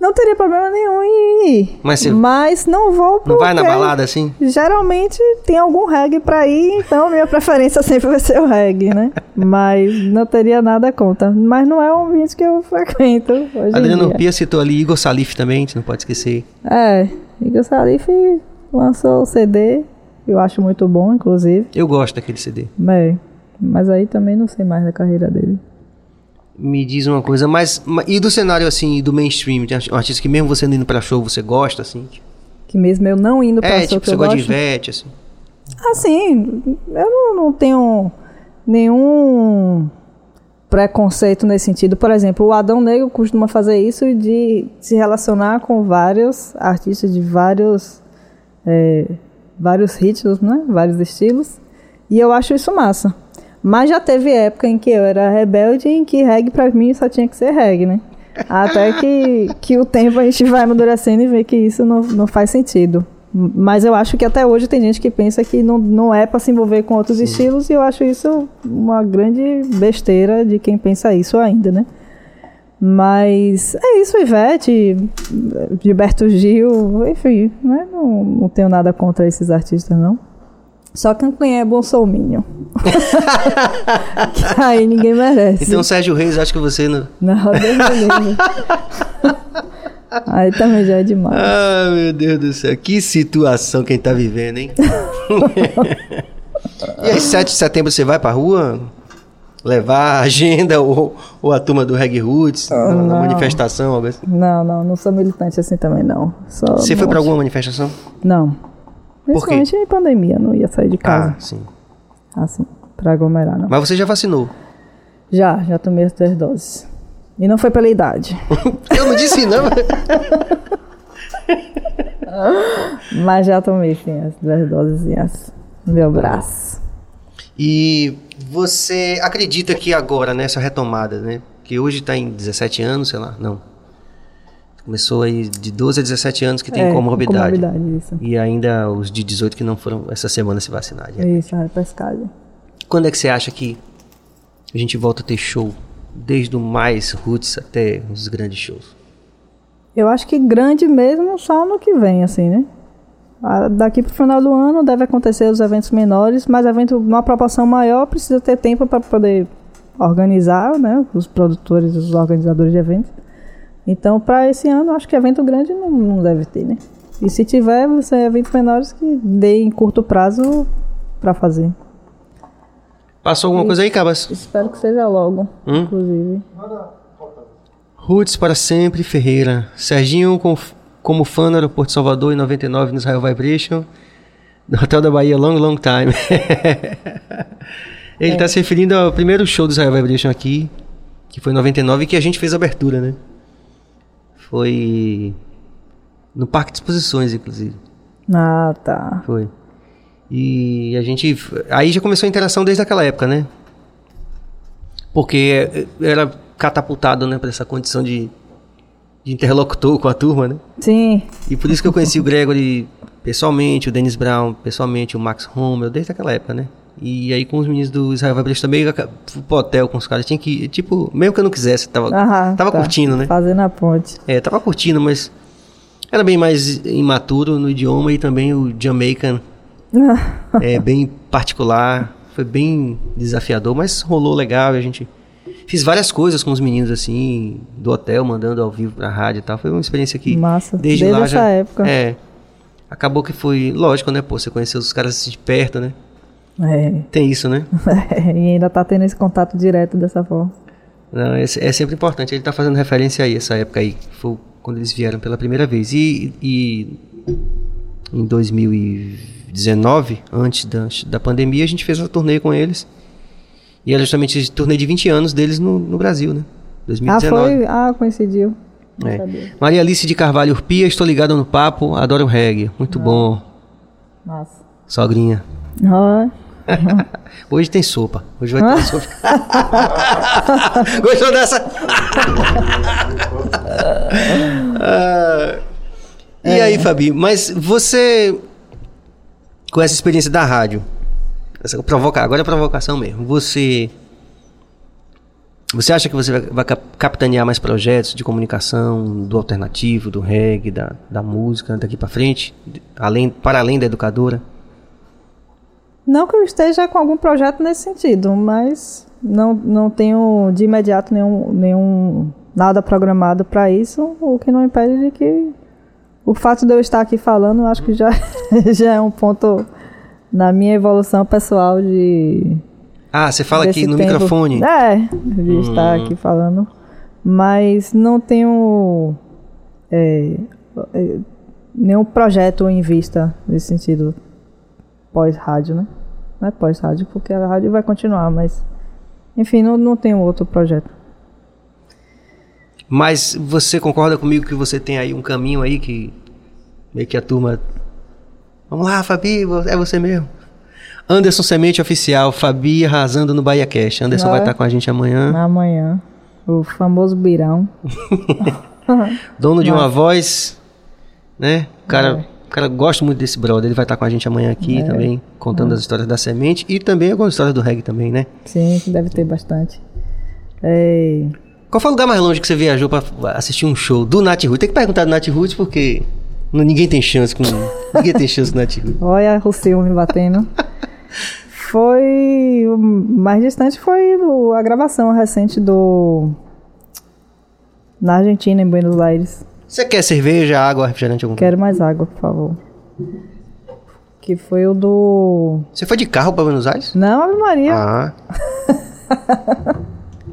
Não teria problema nenhum em ir. Mas você- Mas não vou Não vai na balada assim? Geralmente tem algum reggae pra ir, então minha preferência sempre vai ser o reggae, né? Mas não teria nada contra. Mas não é um ambiente que eu frequento hoje Adriano. Pia citou ali Igor Salif também, você não pode esquecer. É, Igor Salif lançou o CD, eu acho muito bom, inclusive. Eu gosto daquele CD. É, mas aí também não sei mais da carreira dele. Me diz uma coisa, mas. ma- E do cenário assim, do mainstream? Um artista que mesmo você não indo pra show, você gosta, assim? Que mesmo eu não indo pra É, show tipo, que você eu gosta de gosto, Ivete, assim. Assim, eu não, não tenho nenhum preconceito nesse sentido. Por exemplo, o Adão Negro costuma fazer isso de se relacionar com vários artistas de vários, é, vários ritmos, né? vários estilos. E eu acho isso massa. Mas já teve época em que eu era rebelde e em que reggae pra mim só tinha que ser reggae, né? Até que, que o tempo a gente vai amadurecendo e vê que isso não, não faz sentido. Mas eu acho que até hoje tem gente que pensa que não, não é para se envolver com outros estilos e eu acho isso uma grande besteira de quem pensa isso ainda, né? Mas é isso, Ivete, Gilberto Gil, enfim, né? não, não tenho nada contra esses artistas, não. Só que quem é bolsominion. que aí ninguém merece. Então, Sérgio Reis, acho que você não. Não, Deus me livre. Aí também já é demais. Ah, meu Deus do céu. Que situação quem tá vivendo, hein? e aí, 7 de setembro você vai pra rua? Levar a agenda ou, ou a turma do Reg Roots? na- na manifestação, algo assim? Não, não, não sou militante assim também, não. Só Você foi pra alguma manifestação? Não. Principalmente em pandemia, não ia sair de casa, Ah, sim. assim, pra aglomerar, não. Mas você já vacinou? Já, já tomei as duas doses. E não foi pela idade. Eu não disse não. Mas já tomei, sim, as duas doses no meu braço. E você acredita que agora, nessa retomada, né? Que hoje tá em 17 anos, sei lá, não. Começou aí de 12 a 17 anos que tem É, comorbidade. comorbidade, isso. E ainda os de 18 que não foram essa semana se vacinar. Isso, a repescagem. Quando é que você acha que a gente volta a ter show? Desde o mais roots até os grandes shows. Eu acho que grande mesmo só no que vem, assim, né? Daqui pro final do ano deve acontecer os eventos menores, mas evento numa proporção maior precisa ter tempo para poder organizar, né? Os produtores, os organizadores de eventos. Então, para esse ano, acho que evento grande não, não deve ter, né? E se tiver, ser eventos menores que dê em curto prazo para fazer. Passou alguma coisa aí, Cabas? Espero que seja logo, Hum? inclusive. Roots para sempre, Ferreira. Serginho com, como fã no aeroporto de Salvador em 99 no Israel Vibration. No Hotel da Bahia, long, long time. Ele está se referindo ao primeiro show do Israel Vibration aqui, que foi em 99 e que a gente fez a abertura, né? Foi no Parque de Exposições, inclusive. Ah, tá. Foi. E a gente. Aí já começou a interação desde aquela época, né? Porque era catapultado, né, pra essa condição de, de interlocutor com a turma, né? Sim, E por isso que eu conheci o Gregory pessoalmente, o Dennis Brown pessoalmente, o Max Rommel, desde aquela época, né? E aí com os meninos do Israel Vibration também, fui pro hotel com os caras, tinha que, tipo, mesmo que eu não quisesse, tava, Aham, tava tá. curtindo, né? Fazendo a ponte. É, tava curtindo, mas era bem mais imaturo no idioma e também o Jamaican é bem particular, foi bem desafiador, mas rolou legal e a gente fiz várias coisas com os meninos assim, do hotel, mandando ao vivo pra rádio e tal. Foi uma experiência que Massa. desde, Desde lá essa já época. É. Acabou que foi, lógico, né, pô, você conheceu os caras assim de perto, né? É. Tem isso, né? e ainda tá tendo esse contato direto dessa forma. Não, é, é sempre importante. Ele tá fazendo referência aí, essa época aí, foi quando eles vieram pela primeira vez. E, e em 2019, antes da, da pandemia, a gente fez uma turnê com eles. E era justamente a turnê de 20 anos deles no, no Brasil, né? Ah, 2019. foi? Ah, coincidiu. É. Maria Alice de Carvalho Urpia, estou ligada no papo, adoro reggae. Muito bom, Massa. sogrinha. Ah, Hoje tem sopa. Hoje vai ter sopa. Gostou dessa? Ah, e aí, Fabi? Mas você, com essa experiência da rádio, essa provoca, agora é provocação mesmo. Você, você acha que você vai, vai cap- capitanear mais projetos de comunicação do alternativo, do reggae, da, da música daqui pra frente, além, para além da educadora? Não que eu esteja com algum projeto nesse sentido, mas não, não tenho de imediato nenhum, nenhum nada programado para isso, o que não impede de que o fato de eu estar aqui falando, acho que já, já é um ponto na minha evolução pessoal de Ah, você fala aqui no tempo. microfone. É, de estar aqui falando. Mas não tenho é, é, nenhum projeto em vista nesse sentido pós-rádio, né? Não é pós-rádio, porque a rádio vai continuar, mas. Enfim, não, não tenho outro projeto. Mas você concorda comigo que você tem aí um caminho aí que meio que a turma. Vamos lá, Fabi, é você mesmo. Anderson Semente Oficial, Fabi arrasando no Bahia Cash. Anderson vai é? estar com a gente amanhã. Amanhã, o famoso Birão. Dono de uma voz, né? O cara, É. o cara gosta muito desse brother. Ele vai estar com a gente amanhã aqui também, contando as histórias da semente e também algumas histórias do reggae também, né? Sim, deve ter bastante. É, Qual foi o lugar mais longe que você viajou pra assistir um show do Nat Roots? Tem que perguntar do Nat Roots porque ninguém tem chance com ninguém tem chance com o Nat Roots. Olha o seu me batendo. foi. O mais distante foi a gravação recente do. Na Argentina, em Buenos Aires. Você quer cerveja, água, refrigerante algum? Quero mais água, por favor. Que foi o do. Você foi de carro pra Buenos Aires? Não, Ave Maria. Ah,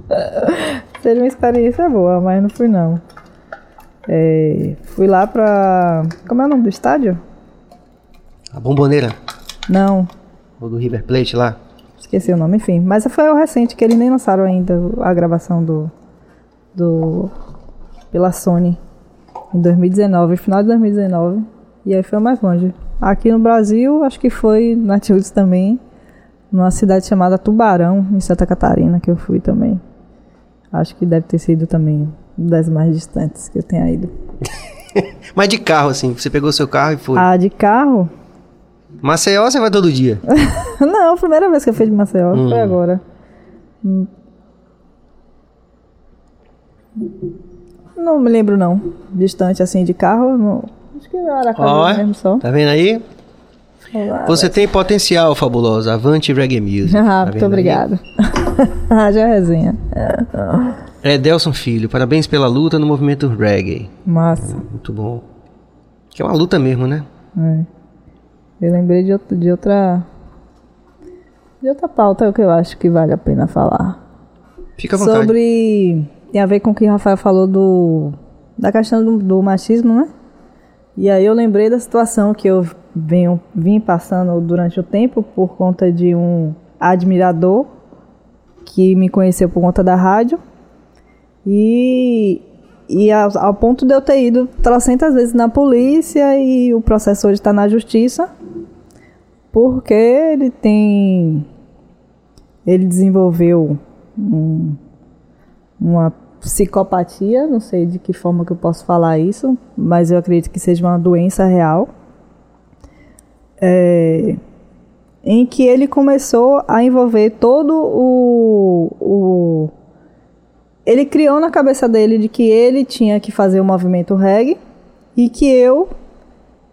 Seria uma experiência boa, mas não fui não. É, fui lá pra. Como é o nome do estádio? a bomboneira. Não, Ou do River Plate lá. esqueci o nome, enfim. Mas foi o recente, que eles nem lançaram ainda a gravação do. do. pela Sony. Em 2019, final de 2019. E aí foi mais longe. Aqui no Brasil, acho que foi na Tildes também. Numa cidade chamada Tubarão, em Santa Catarina, que eu fui também. Acho que deve ter sido também das mais distantes que eu tenha ido. Mas de carro, assim. Você pegou seu carro e foi. Ah, de carro? Maceió você vai todo dia. Não, a primeira vez que eu fui de Maceió foi agora. Hum. Não me lembro não. Distante assim de carro, não. Acho que era Ó, mesmo só. tá vendo aí? Você tem potencial, fabulosa. Avante Reggae Music. Ah, Tá muito vendo já resenha. É Delson Filho, parabéns pela luta no movimento reggae. Massa. Muito bom. Que é uma luta mesmo, né? É. Eu lembrei de, outro- de outra. De outra pauta que eu acho que vale a pena falar. Fica à vontade. Sobre. Tem a ver com o que o Rafael falou do. Da questão do, do machismo, né? E aí eu lembrei da situação que eu venho, vim passando durante o tempo por conta de um admirador que me conheceu por conta da rádio. E, e ao, ao ponto de eu ter ido trocentas vezes na polícia e o processo hoje está na justiça. Porque ele tem. Ele desenvolveu um- uma psicopatia, não sei de que forma que eu posso falar isso, mas eu acredito que seja uma doença real. É, em que ele começou a envolver todo o, o. Ele criou na cabeça dele de que ele tinha que fazer o movimento reggae e que eu,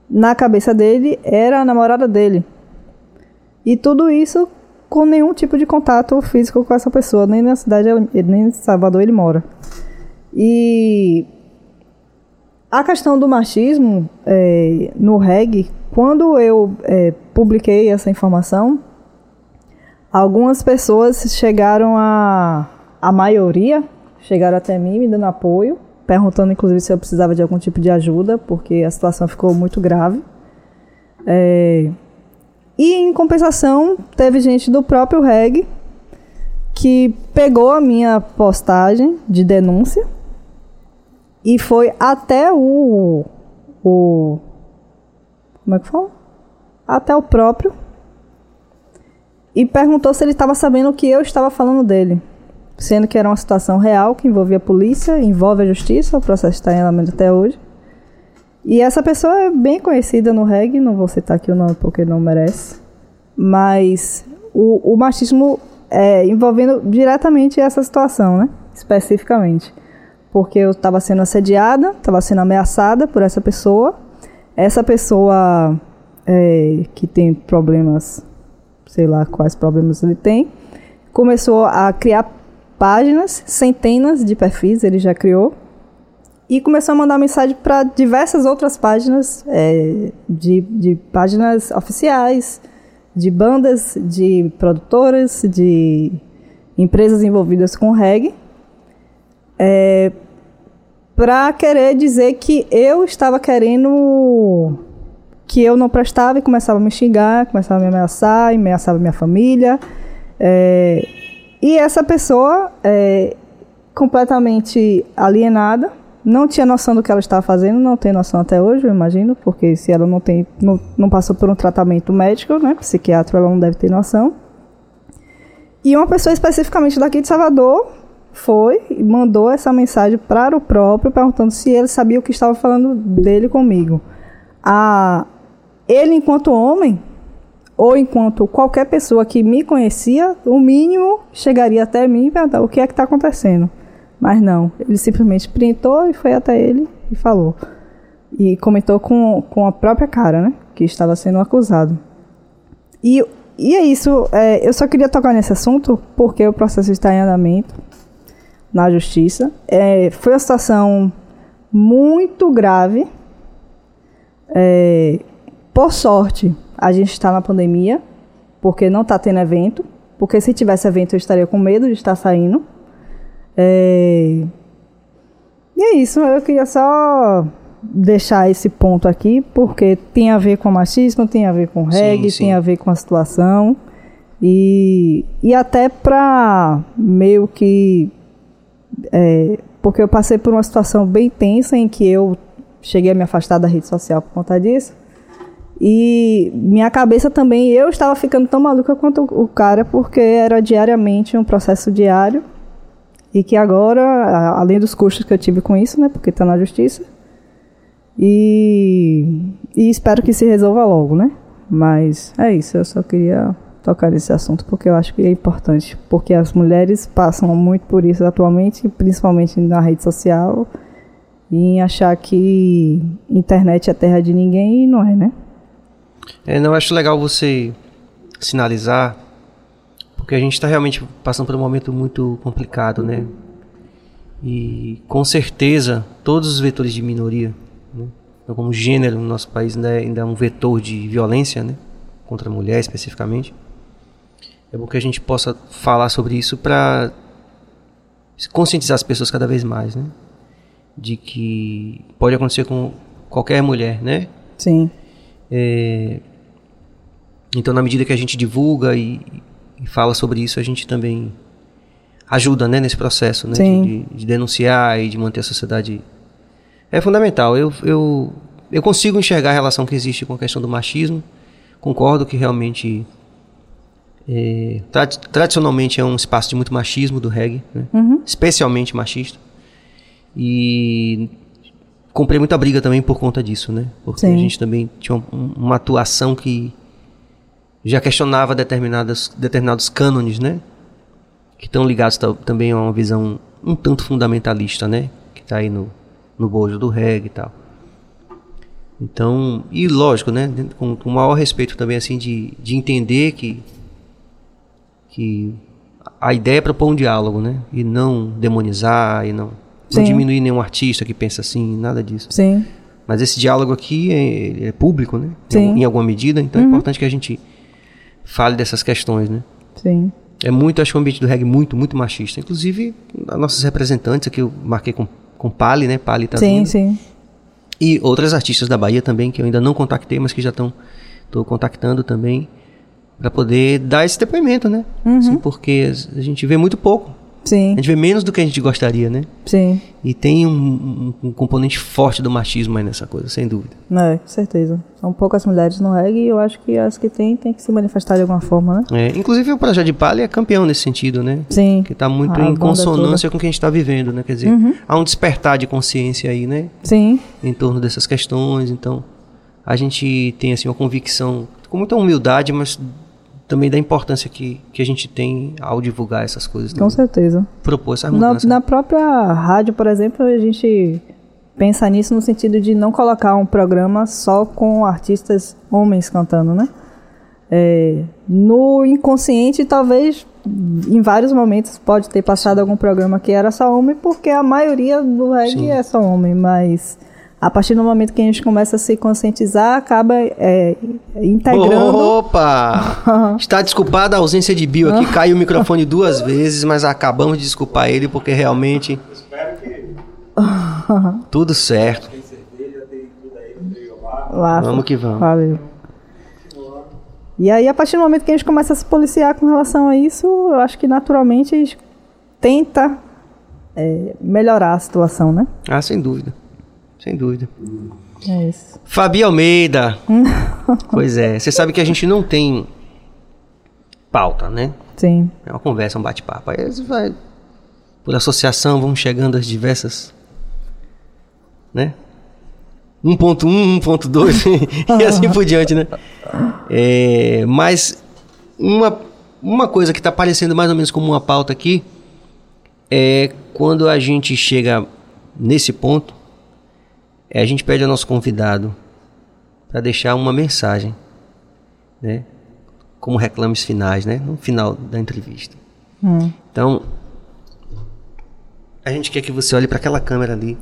na cabeça dele, era a namorada dele. E tudo isso com nenhum tipo de contato físico com essa pessoa, nem na cidade, nem em Salvador ele mora. E a questão do machismo é, no reggae, quando eu é, publiquei essa informação, algumas pessoas chegaram a. A maioria chegaram até mim me dando apoio, perguntando inclusive se eu precisava de algum tipo de ajuda, porque a situação ficou muito grave. É, e em compensação, teve gente do próprio reggae que pegou a minha postagem de denúncia e foi até o. o como é que fala? Até o próprio. E perguntou se ele estava sabendo o que eu estava falando dele. Sendo que era uma situação real que envolvia a polícia, envolve a justiça, o processo está em andamento até hoje. E essa pessoa é bem conhecida no reggae, não vou citar aqui o nome porque não merece. Mas o, o machismo é envolvendo diretamente essa situação, né? Especificamente. Porque eu estava sendo assediada, estava sendo ameaçada por essa pessoa. Essa pessoa é, que tem problemas, sei lá quais problemas ele tem, começou a criar páginas, centenas de perfis ele já criou, e começou a mandar mensagem para diversas outras páginas, é, de, de páginas oficiais, de bandas, de produtoras, de empresas envolvidas com reggae, é, para querer dizer que eu estava querendo que eu não prestava e começava a me xingar, começava a me ameaçar, ameaçava minha família. É, e essa pessoa, é, completamente alienada, não tinha noção do que ela estava fazendo, não tem noção até hoje, eu imagino, porque se ela não tem, não, não passou por um tratamento médico, né, psiquiatra, ela não deve ter noção. E uma pessoa especificamente daqui de Salvador foi e mandou essa mensagem para o próprio, perguntando se ele sabia o que estava falando dele comigo. A, ele, enquanto homem, ou enquanto qualquer pessoa que me conhecia, o mínimo chegaria até mim e perguntar o que é que está acontecendo. Mas não, ele simplesmente printou e foi até ele e falou. E comentou com, com a própria cara, né? Que estava sendo acusado. E, e é isso, é, eu só queria tocar nesse assunto porque o processo está em andamento na justiça. É, foi uma situação muito grave. É, por sorte, a gente está na pandemia, porque não está tendo evento. Porque se tivesse evento, eu estaria com medo de estar saindo. É, e é isso, eu queria só deixar esse ponto aqui, porque tem a ver com machismo, tem a ver com reggae, sim. tem a ver com a situação. E, e até para meio que. É, porque eu passei por uma situação bem tensa em que eu cheguei a me afastar da rede social por conta disso. E minha cabeça também, eu estava ficando tão maluca quanto o cara, porque era diariamente um processo diário. E que agora, além dos custos que eu tive com isso, né, porque está na justiça, e, e espero que se resolva logo, né? Mas é isso, eu só queria tocar nesse assunto porque eu acho que é importante. Porque as mulheres passam muito por isso atualmente, principalmente na rede social, em achar que internet é terra de ninguém e não é, né? É, não, acho legal você sinalizar, porque a gente está realmente passando por um momento muito complicado, né? E com certeza todos os vetores de minoria, né? Então, como gênero no nosso país ainda é, ainda é um vetor de violência, né? Contra a mulher especificamente. É bom que a gente possa falar sobre isso para conscientizar as pessoas cada vez mais, né? De que pode acontecer com qualquer mulher, né? Sim, É, então, na medida que a gente divulga e, e fala sobre isso, a gente também ajuda né, nesse processo né, de, Sim. de- de denunciar e de manter a sociedade. É fundamental. Eu, eu, eu consigo enxergar a relação que existe com a questão do machismo. Concordo que realmente. É, tra- tradicionalmente é um espaço de muito machismo do reggae, né? especialmente machista. E comprei muita briga também por conta disso, né? Porque Sim. a gente também tinha um- uma atuação que já questionava determinadas, determinados cânones, né? Que estão ligados ta- também a uma visão um tanto fundamentalista, né? Que está aí no, no bojo do reggae e tal. Então, e lógico, né? Com, com o maior respeito também, assim, de, de entender que, que a ideia é propor um diálogo, né? E não demonizar, e não, não diminuir nenhum artista que pensa assim, nada disso. sim, Mas esse diálogo aqui é, é público, né? Sim. Uhum. Em alguma medida, então é importante que a gente fale dessas questões, né? sim. É muito, acho que o ambiente do reggae muito, muito machista. Inclusive, as nossas representantes aqui, eu marquei com, com Pali, né? Pali tá sim, vindo. sim. E outras artistas da Bahia também, que eu ainda não contactei, mas que já estão tô contactando também, para poder dar esse depoimento, né? Uhum. Assim, porque a gente vê muito pouco. Sim, A gente vê menos do que a gente gostaria, né? sim. E tem um, um- um componente forte do machismo aí nessa coisa, sem dúvida. É, com certeza. São poucas mulheres no reggae e eu acho que as que tem, tem que se manifestar de alguma forma, né? É, inclusive o Projeto de Pali é campeão nesse sentido, né? Sim. Que está muito A em consonância com o que a gente está vivendo, né? Quer dizer, há um despertar de consciência aí, né? Sim, Em torno dessas questões. Então, a gente tem assim uma convicção com muita humildade, mas também da importância que, que a gente tem ao divulgar essas coisas, com certeza. propor essas Na, mudanças. na própria rádio, por exemplo, a gente pensa nisso no sentido de não colocar um programa só com artistas homens cantando, né? É, no inconsciente, talvez em vários momentos pode ter passado algum programa que era só homem, porque a maioria do reggae Sim. é só homem, mas a partir do momento que a gente começa a se conscientizar, acaba é, integrando. Opa! Está desculpada a ausência de Bill aqui. Caiu o microfone duas vezes, mas acabamos de desculpar ele porque realmente. Tudo certo. Lá, Vamos que vamos. Valeu. E aí, a partir do momento que a gente começa a se policiar com relação a isso, eu acho que naturalmente a gente tenta é, melhorar a situação, né? Ah, sem dúvida. Sem dúvida. É isso. Fabi Almeida. pois é, você sabe que a gente não tem pauta, né? Sim. É uma conversa, um bate-papo. Aí vai por associação, vamos chegando às diversas, né? 1.1, 1.2 e assim por diante, né? É, mas uma, uma coisa que está aparecendo mais ou menos como uma pauta aqui é quando a gente chega nesse ponto, a gente pede ao nosso convidado para deixar uma mensagem, né? Como reclames finais, né? No final da entrevista. Hum, Então, a gente quer que você olhe para aquela câmera ali,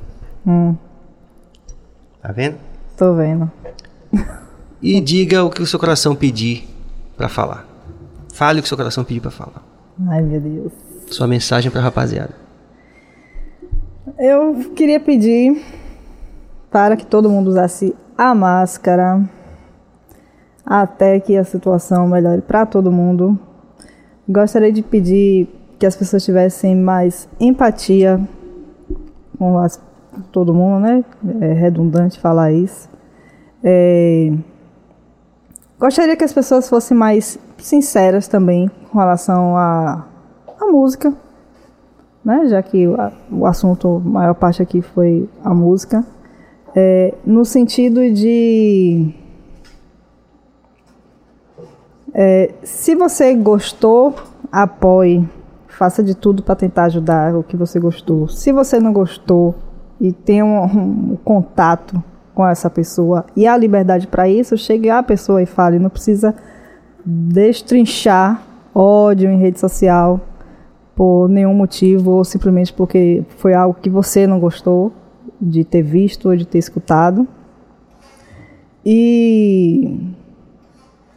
hum, tá vendo? tô vendo. E diga o que o seu coração pedir para falar. Fale o que o seu coração pedir para falar. Ai, meu Deus. Sua mensagem para a rapaziada. Eu queria pedir para que todo mundo usasse a máscara até que a situação melhore para todo mundo. Gostaria de pedir que as pessoas tivessem mais empatia com as- todo mundo, né? É redundante falar isso. É, Gostaria que as pessoas fossem mais sinceras também com relação à à música né? Já que a- o assunto, a maior parte aqui foi a música, é, no sentido de é, se você gostou, apoie, faça de tudo para tentar ajudar o que você gostou. Se você não gostou e tem um, um contato com essa pessoa e há liberdade para isso, chegue à pessoa e fale. Não precisa destrinchar ódio em rede social por nenhum motivo ou simplesmente porque foi algo que você não gostou de ter visto ou de ter escutado. E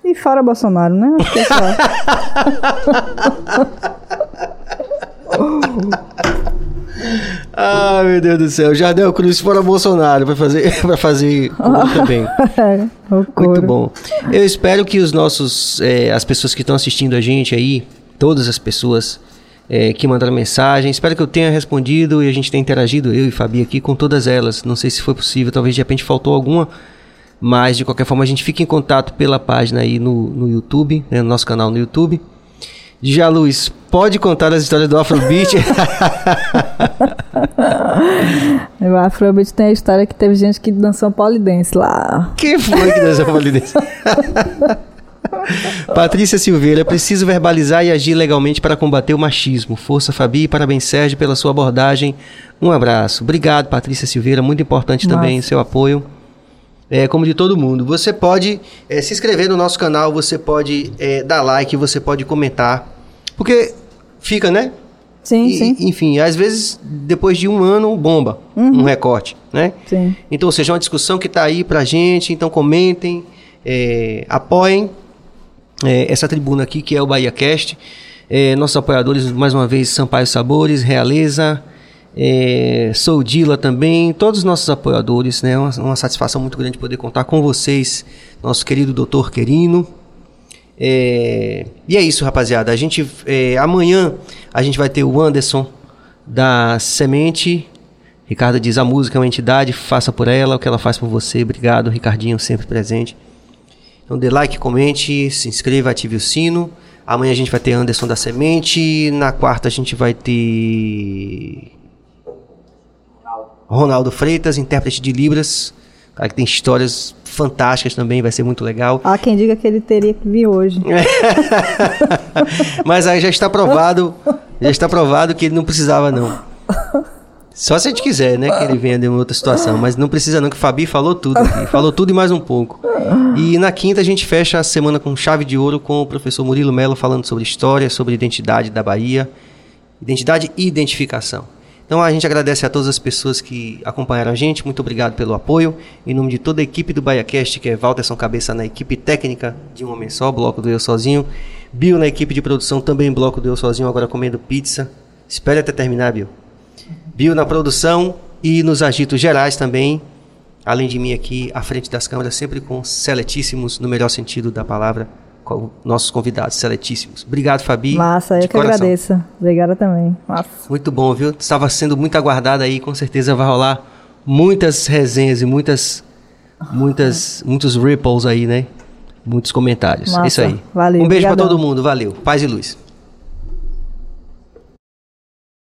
e fora Bolsonaro, né? Acho que é só. Ah, meu Deus do céu. Jardel Cruz fora Bolsonaro vai fazer, vai fazer também. É, Muito bom. Eu espero que os nossos, eh, as pessoas que estão assistindo a gente aí, todas as pessoas eh, que mandaram mensagem, espero que eu tenha respondido e a gente tenha interagido, eu e Fabi aqui, com todas elas. Não sei se foi possível, talvez de repente faltou alguma, mas de qualquer forma a gente fica em contato pela página aí no, no YouTube, né, no nosso canal no YouTube. Já Luiz, pode contar as histórias do Afrobeat? O Afrobeat tem a história que teve gente que dançou polidense lá. Quem foi que dançou polidense? Patrícia Silveira, preciso verbalizar e agir legalmente para combater o machismo. Força, Fabi, parabéns, Sérgio, pela sua abordagem. Um abraço. Obrigado, Patrícia Silveira. Muito importante também Nossa. seu apoio. É, como de todo mundo. Você pode é, se inscrever no nosso canal, você pode é, dar like, você pode comentar. Porque fica, né? Sim, E- sim, Enfim, às vezes, depois de um ano, bomba um recorte, né? sim. Então, ou seja, é uma discussão que está aí pra gente. Então, comentem, é, apoiem é, essa tribuna aqui, que é o Bahia Cast. É, nossos apoiadores, mais uma vez, Sampaio Sabores, Realeza, é, Soudila também, todos os nossos apoiadores, né? Uma, uma satisfação muito grande poder contar com vocês, nosso querido doutor Querino. É, e é isso, rapaziada. A gente é, amanhã a gente vai ter o Anderson da Semente. Ricardo diz: a música é uma entidade, faça por ela o que ela faz por você. Obrigado, Ricardinho, sempre presente. Então dê like, comente, se inscreva, ative o sino. Amanhã a gente vai ter Anderson da Semente. Na quarta a gente vai ter Ronaldo Freitas, intérprete de Libras. Cara que tem histórias fantásticas também, vai ser muito legal. Há quem diga que ele teria que vir hoje. Mas aí já está provado, já está provado que ele não precisava não. Só se a gente quiser, né, que ele venha de uma outra situação, mas não precisa não, que o Fabi falou tudo aqui, falou tudo e mais um pouco. E na quinta a gente fecha a semana com chave de ouro com o professor Murilo Mello falando sobre história, sobre identidade da Bahia, identidade e identificação. Então a gente agradece a todas as pessoas que acompanharam a gente, muito obrigado pelo apoio. Em nome de toda a equipe do BaiaCast, que é Walterson Cabeça na equipe técnica de Um Homem Só, Bloco do Eu Sozinho. Bill na equipe de produção, também Bloco do Eu Sozinho, agora comendo pizza. Espere até terminar, Bill. Bill na produção e nos agitos gerais também. Além de mim aqui, à frente das câmeras, sempre com seletíssimos, no melhor sentido da palavra, com nossos convidados seletíssimos. Obrigado, Fabi. Massa, eu que coração. agradeço. Obrigada também. Massa. Muito bom, viu? Estava sendo muito aguardado aí, com certeza vai rolar muitas resenhas e muitas, muitas, muitos ripples aí, né? Muitos comentários. Massa. Isso aí. Valeu, Um beijo para todo mundo, valeu. Paz e luz.